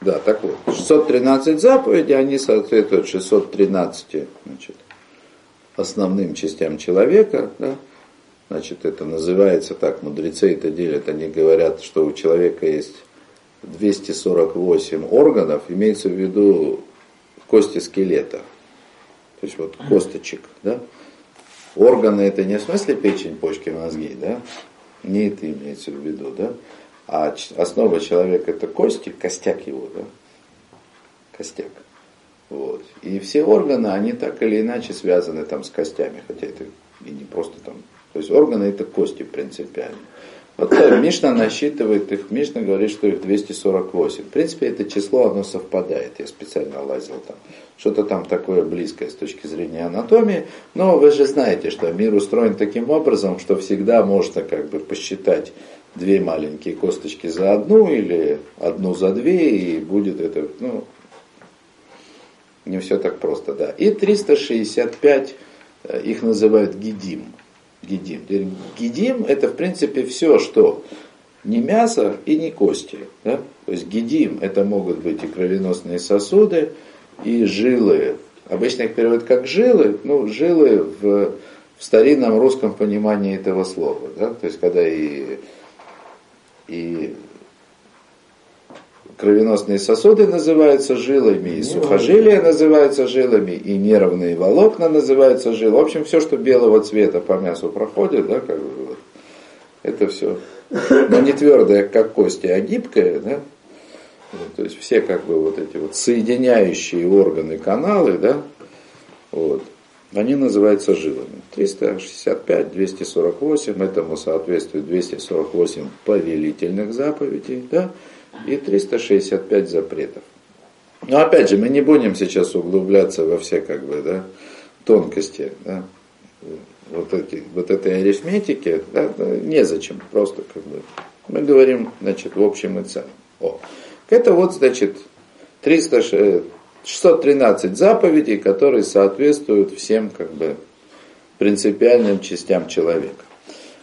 да, так вот. 613 заповедей, они соответствуют 613 значит, основным частям человека, да. Значит, это называется так, мудрецы это делят, они говорят, что у человека есть 248 органов, имеется в виду кости скелета. То есть вот косточек, да. Органы это не в смысле печень, почки, мозги, да, не это имеется в виду, да? А основа человека это кости, костяк его, да? Костяк. Вот. И все органы, они так или иначе связаны там с костями, хотя это и не просто там. То есть органы это кости принципиально. Вот Мишна насчитывает их, Мишна говорит, что их 248. В принципе, это число, оно совпадает. Я специально лазил там. Что-то там такое близкое с точки зрения анатомии. Но вы же знаете, что мир устроен таким образом, что всегда можно как бы посчитать две маленькие косточки за одну или одну за две, и будет это, ну, не все так просто, да. И 365, э, их называют гидим гидим. Гидим это в принципе все, что не мясо и не кости. Да? То есть гидим это могут быть и кровеносные сосуды, и жилы. Обычно их переводят как жилы, ну жилы в, в старинном русском понимании этого слова. Да? То есть когда и, и кровеносные сосуды называются жилами, и сухожилия называются жилами, и нервные волокна называются жилами. В общем, все, что белого цвета по мясу проходит, да, как бы, вот, это все, но не твердое, как кости, а гибкое, да, вот, то есть все как бы вот эти вот соединяющие органы, каналы, да, вот, они называются жилами. 365, 248, этому соответствует 248 повелительных заповедей, да, и 365 запретов. Но опять же, мы не будем сейчас углубляться во все как бы, да, тонкости да, вот, эти, вот этой арифметики, да, незачем, просто как бы. Мы говорим, значит, в общем и целом. О. Это вот, значит, 300, 613 заповедей, которые соответствуют всем как бы принципиальным частям человека.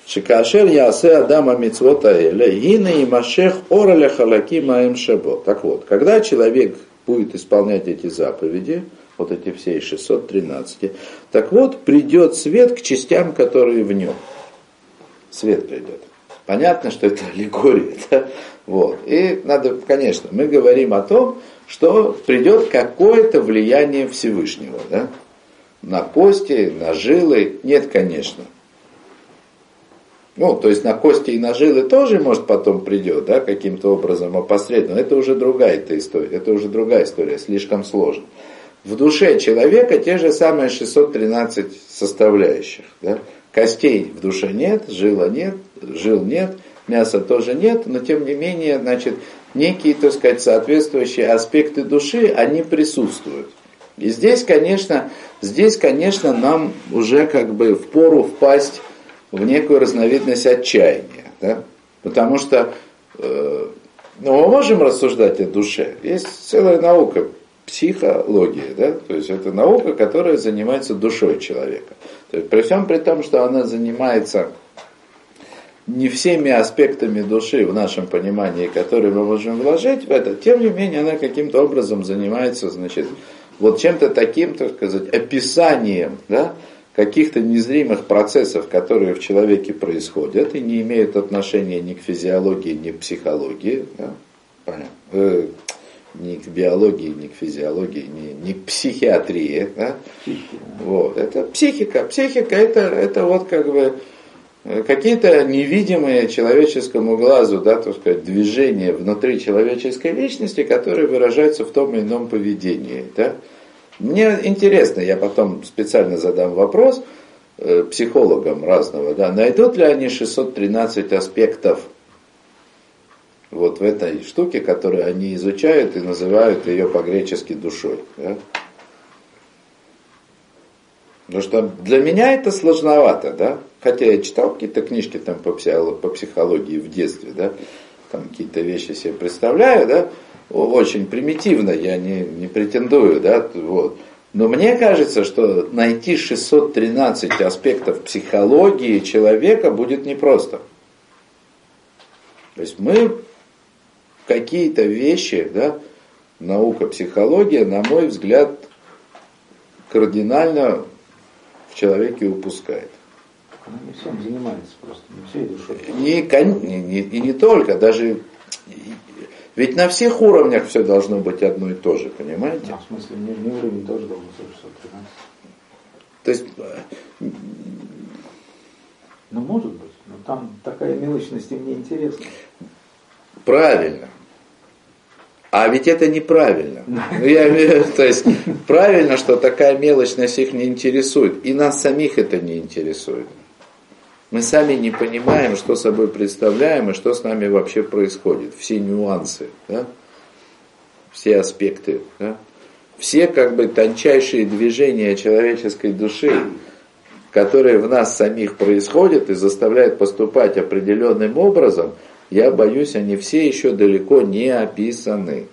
Шикашер ясе Адама мицвота эля, гина и машех ораля халаки маем шабо. Так вот, когда человек будет исполнять эти заповеди, вот эти все 613, так вот, придет свет к частям, которые в нем. Свет придет. Понятно, что это аллегория. Да? Вот. И надо, конечно, мы говорим о том, что придет какое-то влияние Всевышнего. Да? На кости, на жилы. Нет, конечно. Ну, то есть на кости и на жилы тоже, может, потом придет, да, каким-то образом опосредованно. Это уже другая эта история, это уже другая история, слишком сложно. В душе человека те же самые 613 составляющих. Да? Костей в душе нет, жила нет, жил нет, мяса тоже нет, но тем не менее, значит, некие, так сказать, соответствующие аспекты души, они присутствуют. И здесь, конечно, здесь, конечно, нам уже как бы в пору впасть в некую разновидность отчаяния. Да? Потому что э, ну, мы можем рассуждать о душе. Есть целая наука, психология, да? то есть это наука, которая занимается душой человека. То есть при всем при том, что она занимается не всеми аспектами души в нашем понимании, которые мы можем вложить в это, тем не менее она каким-то образом занимается, значит, вот чем-то таким, так сказать, описанием, да, каких-то незримых процессов, которые в человеке происходят и не имеют отношения ни к физиологии, ни к психологии. Да? Понятно. Э, ни к биологии, ни к физиологии, ни, ни к психиатрии. Да? Вот. Это психика. Психика это, это вот как бы какие-то невидимые человеческому глазу, да, так сказать, движения внутри человеческой личности, которые выражаются в том или ином поведении. Да? Мне интересно, я потом специально задам вопрос э, психологам разного, да, найдут ли они 613 аспектов вот в этой штуке, которую они изучают и называют ее по-гречески душой. Да? Потому что для меня это сложновато, да? Хотя я читал какие-то книжки там по по психологии в детстве, да? Там какие-то вещи себе представляю, да? Очень примитивно, я не, не претендую, да? Вот. Но мне кажется, что найти 613 аспектов психологии человека будет непросто. То есть мы какие-то вещи, да, наука, психология, на мой взгляд, кардинально в человеке упускает. Она не всем занимается просто, не всей душой. И, не, и не только, даже ведь на всех уровнях все должно быть одно и то же, понимаете? А, в смысле, не, не уровень тоже должен быть 613. То есть... Ну, может быть, но там такая мелочность им не интересна. Правильно. А ведь это неправильно. Ну, я, то есть правильно, что такая мелочность их не интересует. И нас самих это не интересует. Мы сами не понимаем, что собой представляем и что с нами вообще происходит. Все нюансы, да? все аспекты. Да? Все как бы тончайшие движения человеческой души, которые в нас самих происходят и заставляют поступать определенным образом – я боюсь, они все еще далеко не описаны.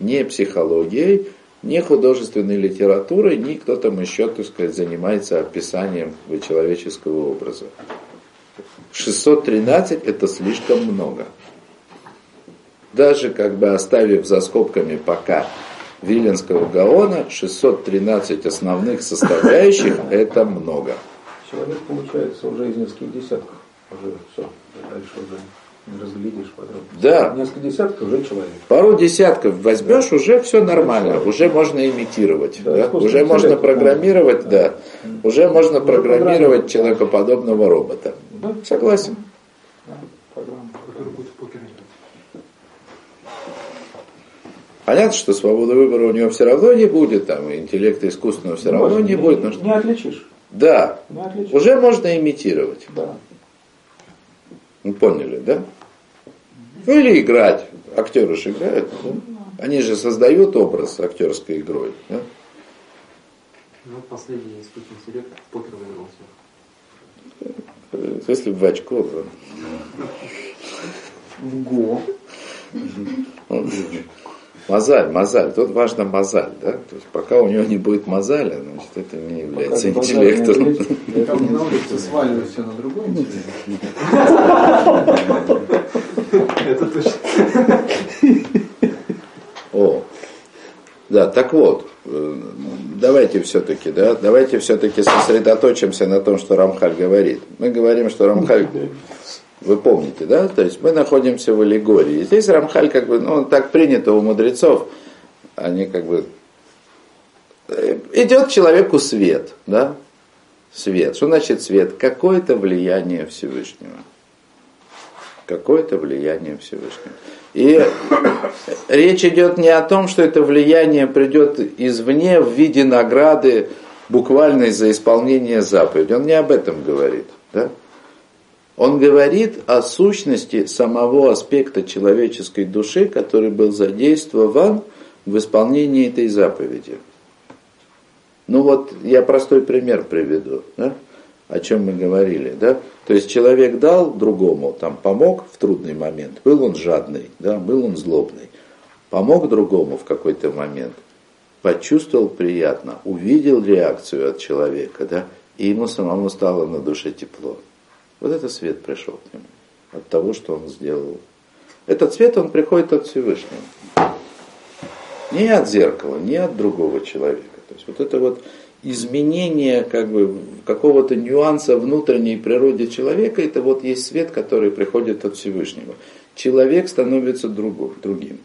Ни психологией, ни художественной литературой, ни кто там еще, так сказать, занимается описанием человеческого образа. 613 это слишком много. Даже как бы оставив за скобками пока Виленского Гаона, 613 основных составляющих это много. Человек получается уже из нескольких десятков. Уже все, дальше уже не разглядишь подробно. Да. Несколько десятков уже человек. Пару десятков возьмешь, да. уже все нормально, уже можно имитировать, да, да? уже можно программировать, да, да. уже можно уже программировать человекоподобного робота. Да. Согласен. Да. Понятно, что свободы выбора у него все равно не будет, там, интеллекта искусственного все равно не, не будет. Но не отличишь. Да, не отличишь. уже можно имитировать. Да. Вы поняли, да? Ну или играть. Актеры же играют. Да? Они же создают образ актерской игрой. Да? Ну, последний искусственный интеллект в покер выиграл всех. Если бы в очко, то... Го. Мозаль, мозаль. Тут важно мозаль, да? То есть пока у него не будет мозаля, значит, это не является пока интеллектом. Я там на улице сваливаю все на другой интеллект. Это точно. О, да, так вот, э, давайте все-таки, да, давайте все-таки сосредоточимся на том, что Рамхаль говорит. Мы говорим, что Рамхаль вы помните, да? То есть мы находимся в аллегории. здесь Рамхаль как бы, ну, так принято у мудрецов, они как бы... Э, идет человеку свет, да? Свет. Что значит свет? Какое-то влияние Всевышнего. Какое-то влияние Всевышнего. И речь идет не о том, что это влияние придет извне в виде награды буквально из-за исполнения заповеди. Он не об этом говорит. Да? Он говорит о сущности самого аспекта человеческой души, который был задействован в исполнении этой заповеди. Ну вот я простой пример приведу, да? О чем мы говорили. Да? То есть человек дал другому, там, помог в трудный момент, был он жадный, да? был он злобный, помог другому в какой-то момент, почувствовал приятно, увидел реакцию от человека, да? и ему самому стало на душе тепло. Вот этот свет пришел к нему от того, что он сделал. Этот свет, он приходит от Всевышнего. Не от зеркала, не от другого человека. То есть вот это вот изменение как бы какого-то нюанса внутренней природе человека, это вот есть свет, который приходит от Всевышнего. Человек становится другим. другим.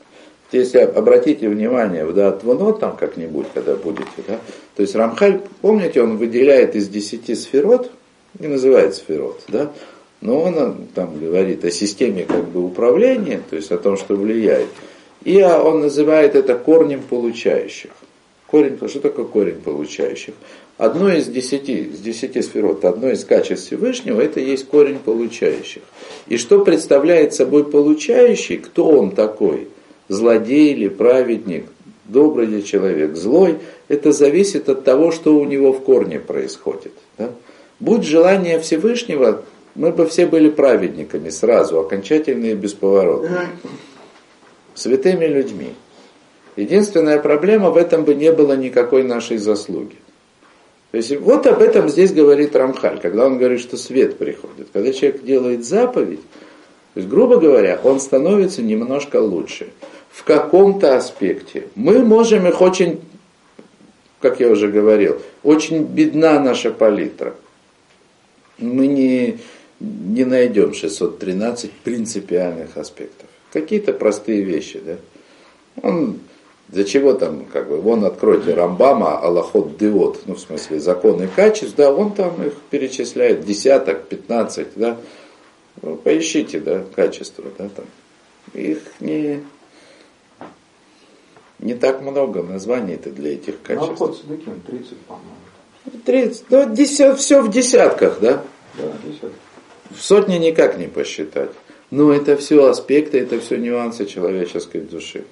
В Если обратите внимание, да, Твунот там как-нибудь, когда будете, да, то есть Рамхаль, помните, он выделяет из десяти сферот, не называет сферот, да, но он там говорит о системе как бы управления, то есть о том, что влияет. И он называет это корнем получающих. Корень, что такое корень получающих? Одно из десяти, из десяти сферот, одно из качеств Всевышнего, это есть корень получающих. И что представляет собой получающий, кто он такой? Злодей или праведник, добрый ли человек, злой, это зависит от того, что у него в корне происходит. Да? Будь желание Всевышнего, мы бы все были праведниками сразу, окончательно и бесповоротно. Святыми людьми. Единственная проблема, в этом бы не было никакой нашей заслуги. То есть вот об этом здесь говорит Рамхаль, когда он говорит, что свет приходит. Когда человек делает заповедь, то есть, грубо говоря, он становится немножко лучше. В каком-то аспекте. Мы можем их очень, как я уже говорил, очень бедна наша палитра. Мы не, не найдем 613 принципиальных аспектов. Какие-то простые вещи, да. Он для чего там, как бы, вон откройте Рамбама, Аллахот Диот, ну, в смысле, законы качеств, да, он там их перечисляет, десяток, пятнадцать, да, ну, поищите, да, качества, да, там. Их не, не так много названий-то для этих качеств. Аллахот 30, по-моему. 30, ну, десят, все в десятках, да? Да, десятки. В сотни никак не посчитать. Но это все аспекты, это все нюансы человеческой души.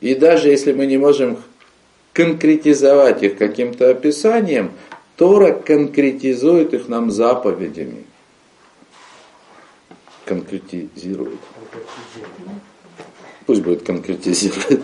И даже если мы не можем конкретизовать их каким-то описанием, Тора конкретизует их нам заповедями. Конкретизирует. Пусть будет конкретизирует.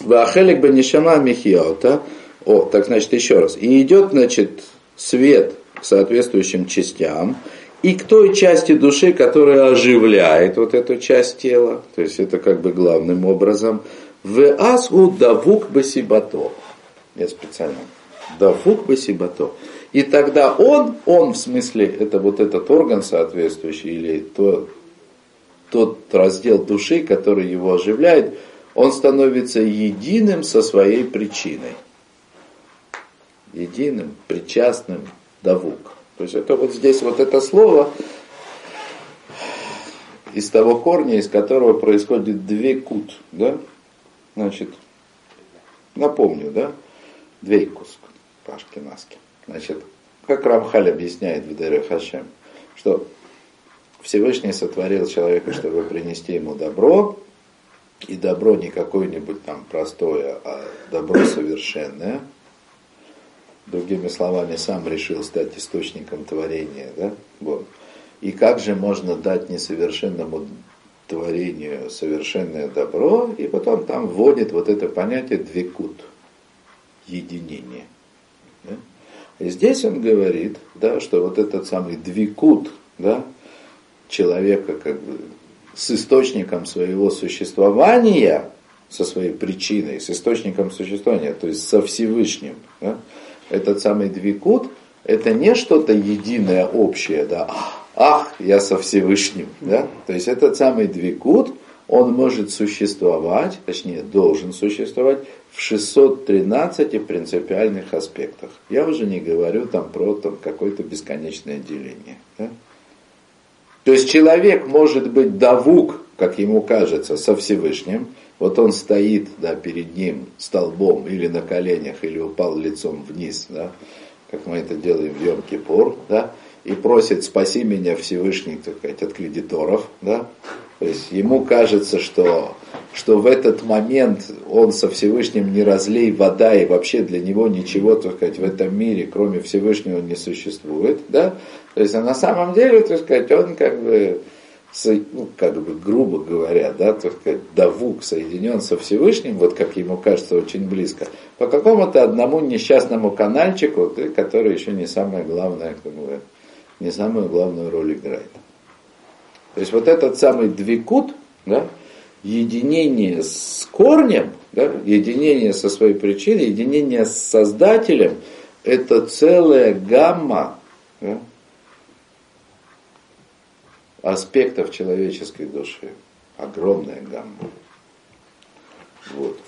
Вахелик Банишама Михиота. О, так значит еще раз. И идет, значит, свет к соответствующим частям, и к той части души, которая оживляет вот эту часть тела, то есть это как бы главным образом, в асу давук басибато. Я специально. Давук басибато. И тогда он, он в смысле, это вот этот орган соответствующий, или то, тот раздел души, который его оживляет, он становится единым со своей причиной. Единым, причастным, давук. То есть это вот здесь вот это слово из того корня, из которого происходит две кут, да? Значит, напомню, да? Двейкус по-ашкенадски. Значит, как Рамхаль объясняет в Дере Хашем, что Всевышний сотворил человека, чтобы принести ему добро, и добро не какое-нибудь там простое, а добро совершенное – другими словами, сам решил стать источником творения, да, вот. И как же можно дать несовершенному творению совершенное добро, и потом там вводит вот это понятие двекут, единение. Да? И здесь он говорит, да, что вот этот самый двекут, да, человека как бы с источником своего существования, со своей причиной, с источником существования, то есть со Всевышним, да, этот самый двикут, это не что-то единое, общее, да, ах, я со Всевышним, да, то есть этот самый двикут, он может существовать, точнее, должен существовать в 613 принципиальных аспектах. Я уже не говорю там про там, какое-то бесконечное деление. Да? То есть человек может быть давук, как ему кажется, со Всевышним, вот он стоит да, перед ним столбом или на коленях, или упал лицом вниз, да, как мы это делаем в Йом-Кипур, да, и просит «спаси меня Всевышний», так сказать, от кредиторов, да, то есть ему кажется, что, что в этот момент он со Всевышним не разлей вода, и вообще для него ничего, так сказать, в этом мире, кроме Всевышнего, не существует, да, то есть а на самом деле, так сказать, он как бы ну, как бы грубо говоря, да, так сказать, Давук соединен со Всевышним, вот как ему кажется, очень близко, по какому-то одному несчастному канальчику, который еще не самое главное, как бы, не самую главную роль играет. То есть вот этот самый двикут, да, единение с корнем, да, единение со своей причиной, единение с Создателем, это целая гамма да, аспектов человеческой души. Огромная гамма. Вот.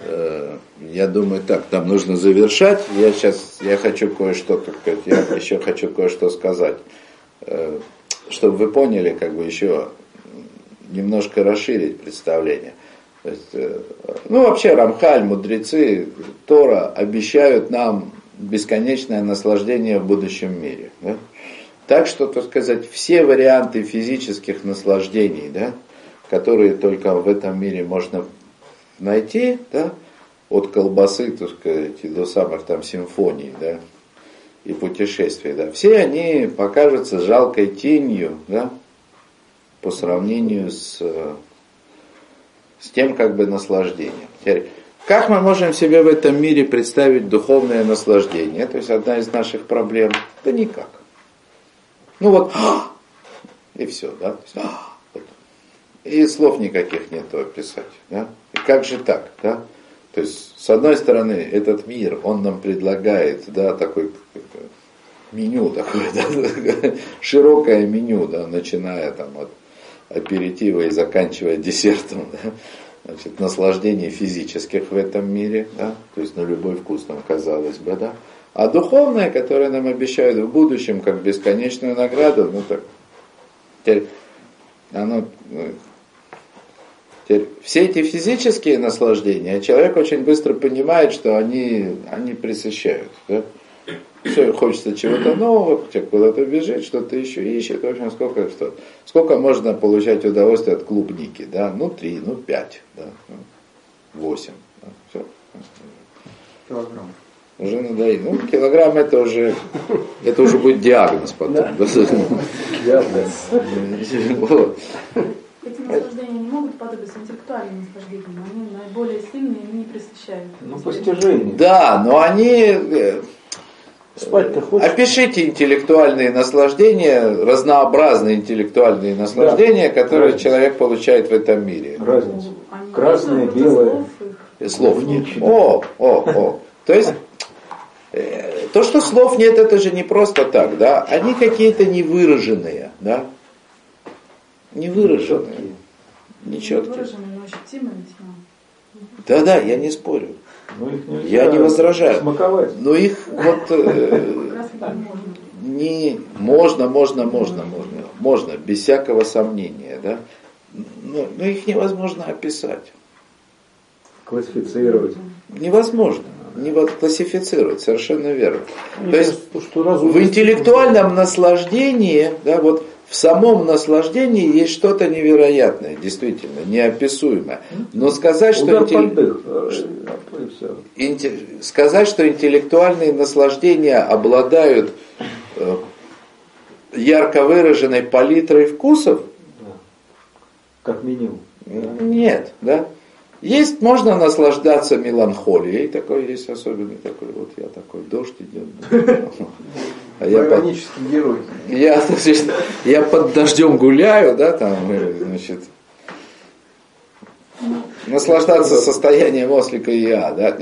Э, я думаю, так, нам нужно завершать. Я сейчас, я хочу кое-что, сказать, я еще хочу кое-что сказать, э, чтобы вы поняли, как бы еще немножко расширить представление. То есть, э, ну, вообще, Рамхаль, мудрецы, Тора обещают нам бесконечное наслаждение в будущем мире. Да? Так что, так сказать, все варианты физических наслаждений, да, которые только в этом мире можно найти, да, от колбасы, так сказать, до самых там симфоний, да, и путешествий, да, все они покажутся жалкой тенью, да, по сравнению с, с тем, как бы, наслаждением. Теперь, как мы можем себе в этом мире представить духовное наслаждение? То есть одна из наших проблем. Да никак. Ну вот, и все, да. И слов никаких нету описать. Да? И как же так, да? То есть, с одной стороны, этот мир, он нам предлагает, да, такой меню такое, да, широкое меню, да, начиная там от аперитива и заканчивая десертом, да, значит, наслаждений физических в этом мире, да, то есть на любой вкус нам казалось бы, да, а духовное, которое нам обещают в будущем как бесконечную награду, ну так, теперь оно ну, Теперь, все эти физические наслаждения, человек очень быстро понимает, что они, они пресыщают. Да? Все, хочется чего-то нового, человек куда-то бежит, что-то еще ищет. В общем, сколько, что, сколько можно получать удовольствие от клубники? Да? Ну, три, ну, пять, да? ну, восемь. Да? Все. Килограмм. Уже надоело. Ну, килограмм это уже, это уже будет диагноз потом. Да. Диагноз. Вот. Эти наслаждения не могут подобиться интеллектуальным наслаждениям, они наиболее сильные, они не пресыщают. Ну, постижение. Да, но они... э, Спать-то хочешь? Опишите интеллектуальные наслаждения, разнообразные интеллектуальные наслаждения, которые Разница. человек получает в этом мире. Разница. Красное, белое. слов. И слов нет. О, о, о. То есть, то, что слов нет, это же не просто так, да? Они какие-то невыраженные, да? Невыраженные, нечеткие. Выраженные, но ощутимые весьма. Да-да, я не спорю. Ну, Я не возражаю. Смаковать. Но их вот э, не можно, можно, можно, можно, можно, без всякого сомнения, да. Но, но их невозможно описать. Классифицировать. Невозможно. Не вот классифицировать, совершенно верно. Мне То есть что разум в интеллектуальном наслаждении, да, вот в самом наслаждении есть что-то невероятное, действительно, неописуемое. Но сказать, что, интелли- э, инте- сказать, что интеллектуальные наслаждения обладают э, ярко выраженной палитрой вкусов. Как меню. нет, да. Есть, можно наслаждаться меланхолией, такой есть особенный такой, вот я такой, дождь идет. А я под, герой. я, значит, я под дождем гуляю, да, там, и, значит, наслаждаться состоянием ослика и я, да.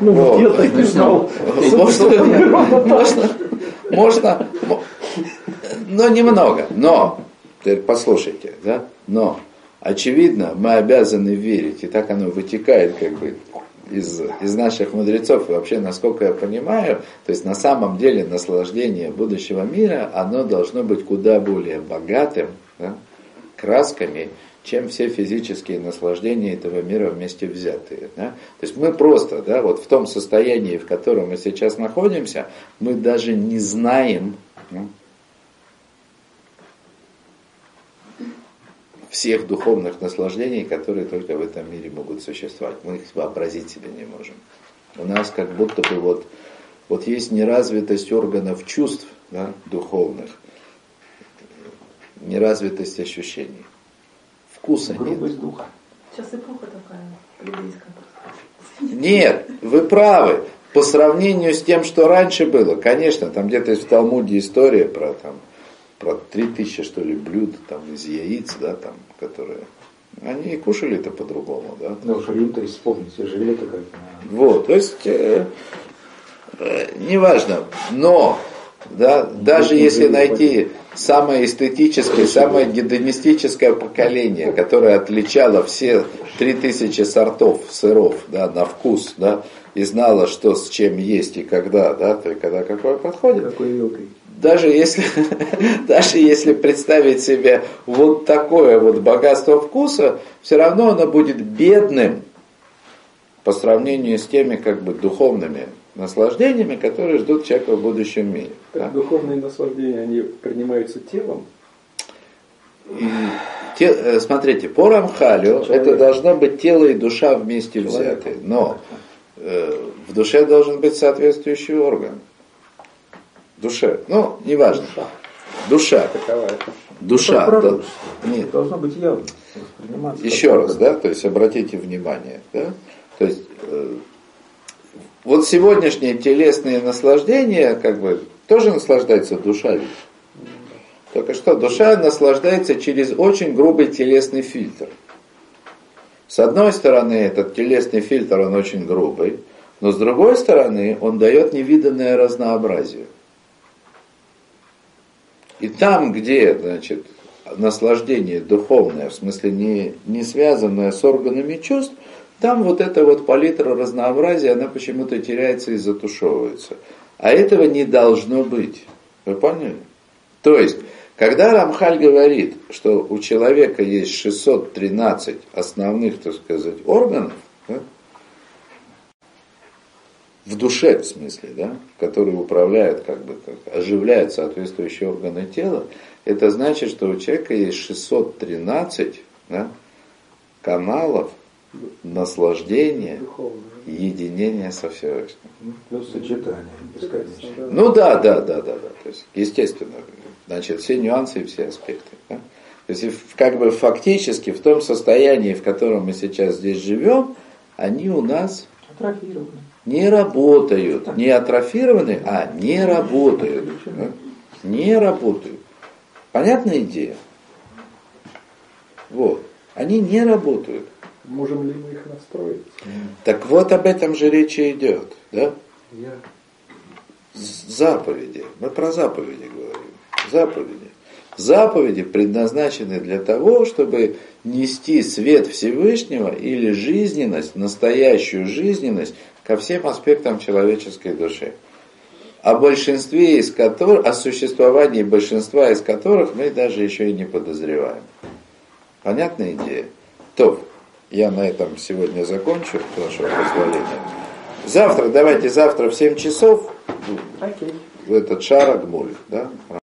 Ну, Вот. где ты знал? Можно, можно, можно, мо- но немного. Но, теперь послушайте, да, но, очевидно, мы обязаны верить, и так оно вытекает как бы из, из наших мудрецов, и вообще, насколько я понимаю, то есть на самом деле наслаждение будущего мира, оно должно быть куда более богатым, да, красками, чем все физические наслаждения этого мира вместе взятые. Да? То есть мы просто, да, вот в том состоянии, в котором мы сейчас находимся, мы даже не знаем да, всех духовных наслаждений, которые только в этом мире могут существовать. Мы их вообразить себе не можем. У нас как будто бы вот, вот есть неразвитость органов чувств да, духовных, неразвитость ощущений. Вкуса нет. Грубость духа. Сейчас эпоха такая, библейская. Нет, вы правы. По сравнению с тем, что раньше было, конечно, там где-то есть в Талмуде история про там про три тысячи, что ли, блюд там из яиц, да, там, которые... Они и кушали это по-другому, да. Да уж Рим-то вспомните, жили-то как. Вот, то есть, э, э, неважно, но да, даже если найти самое эстетическое, самое гедонистическое поколение, которое отличало все 3000 сортов сыров да, на вкус, да, и знало, что с чем есть и когда, да, то есть когда какое подходит, Какой вилкой. Даже если, даже если представить себе вот такое вот богатство вкуса, все равно оно будет бедным по сравнению с теми как бы духовными наслаждениями, которые ждут человека в будущем мире. Так да. духовные наслаждения, они принимаются телом. Те- э, смотрите, по Рамхалю Человек. это должно быть тело и душа вместе Человек. взяты. Но э, в душе должен быть соответствующий орган. Душе. Ну, неважно. Душа. Душа. Это да. Нет. Должно быть явно. Еще раз, да, то есть обратите внимание, да, то есть э, вот сегодняшние телесные наслаждения, как бы, тоже наслаждается душа ведь. Только что душа наслаждается через очень грубый телесный фильтр. С одной стороны, этот телесный фильтр, он очень грубый, но с другой стороны, он дает невиданное разнообразие. И там, где, значит, наслаждение духовное, в смысле не, не связанное с органами чувств, там вот эта вот палитра разнообразия, она почему-то теряется и затушевывается. А этого не должно быть. Вы поняли? То есть, когда Рамхаль говорит, что у человека есть 613 основных, так сказать, органов, да, в душе, в смысле, да, которые управляют, как бы, как, оживляют соответствующие органы тела, это значит, что у человека есть 613 да, каналов наслаждения единения со Всевышним. Плюс сочетание бесконечное. Ну да, да, да, да, да. То есть, естественно, значит, все нюансы и все аспекты. да. То есть, как бы фактически в том состоянии, в котором мы сейчас здесь живем, они у нас Атрофировано. Не работают. Не атрофированы, а не работают. Не работают. Понятная идея? Вот. Они не работают. Можем ли мы их настроить? Так вот об этом же речь и идет. Да? Я Заповеди. Мы про заповеди говорим. Заповеди. Заповеди предназначены для того, чтобы нести свет Всевышнего или жизненность, настоящую жизненность ко всем аспектам человеческой души. О большинстве из которых, о существовании большинства из которых мы даже еще и не подозреваем. Понятная идея? То, я на этом сегодня закончу, вашего позволения. Завтра, давайте завтра в 7 часов в этот шарок муль, да?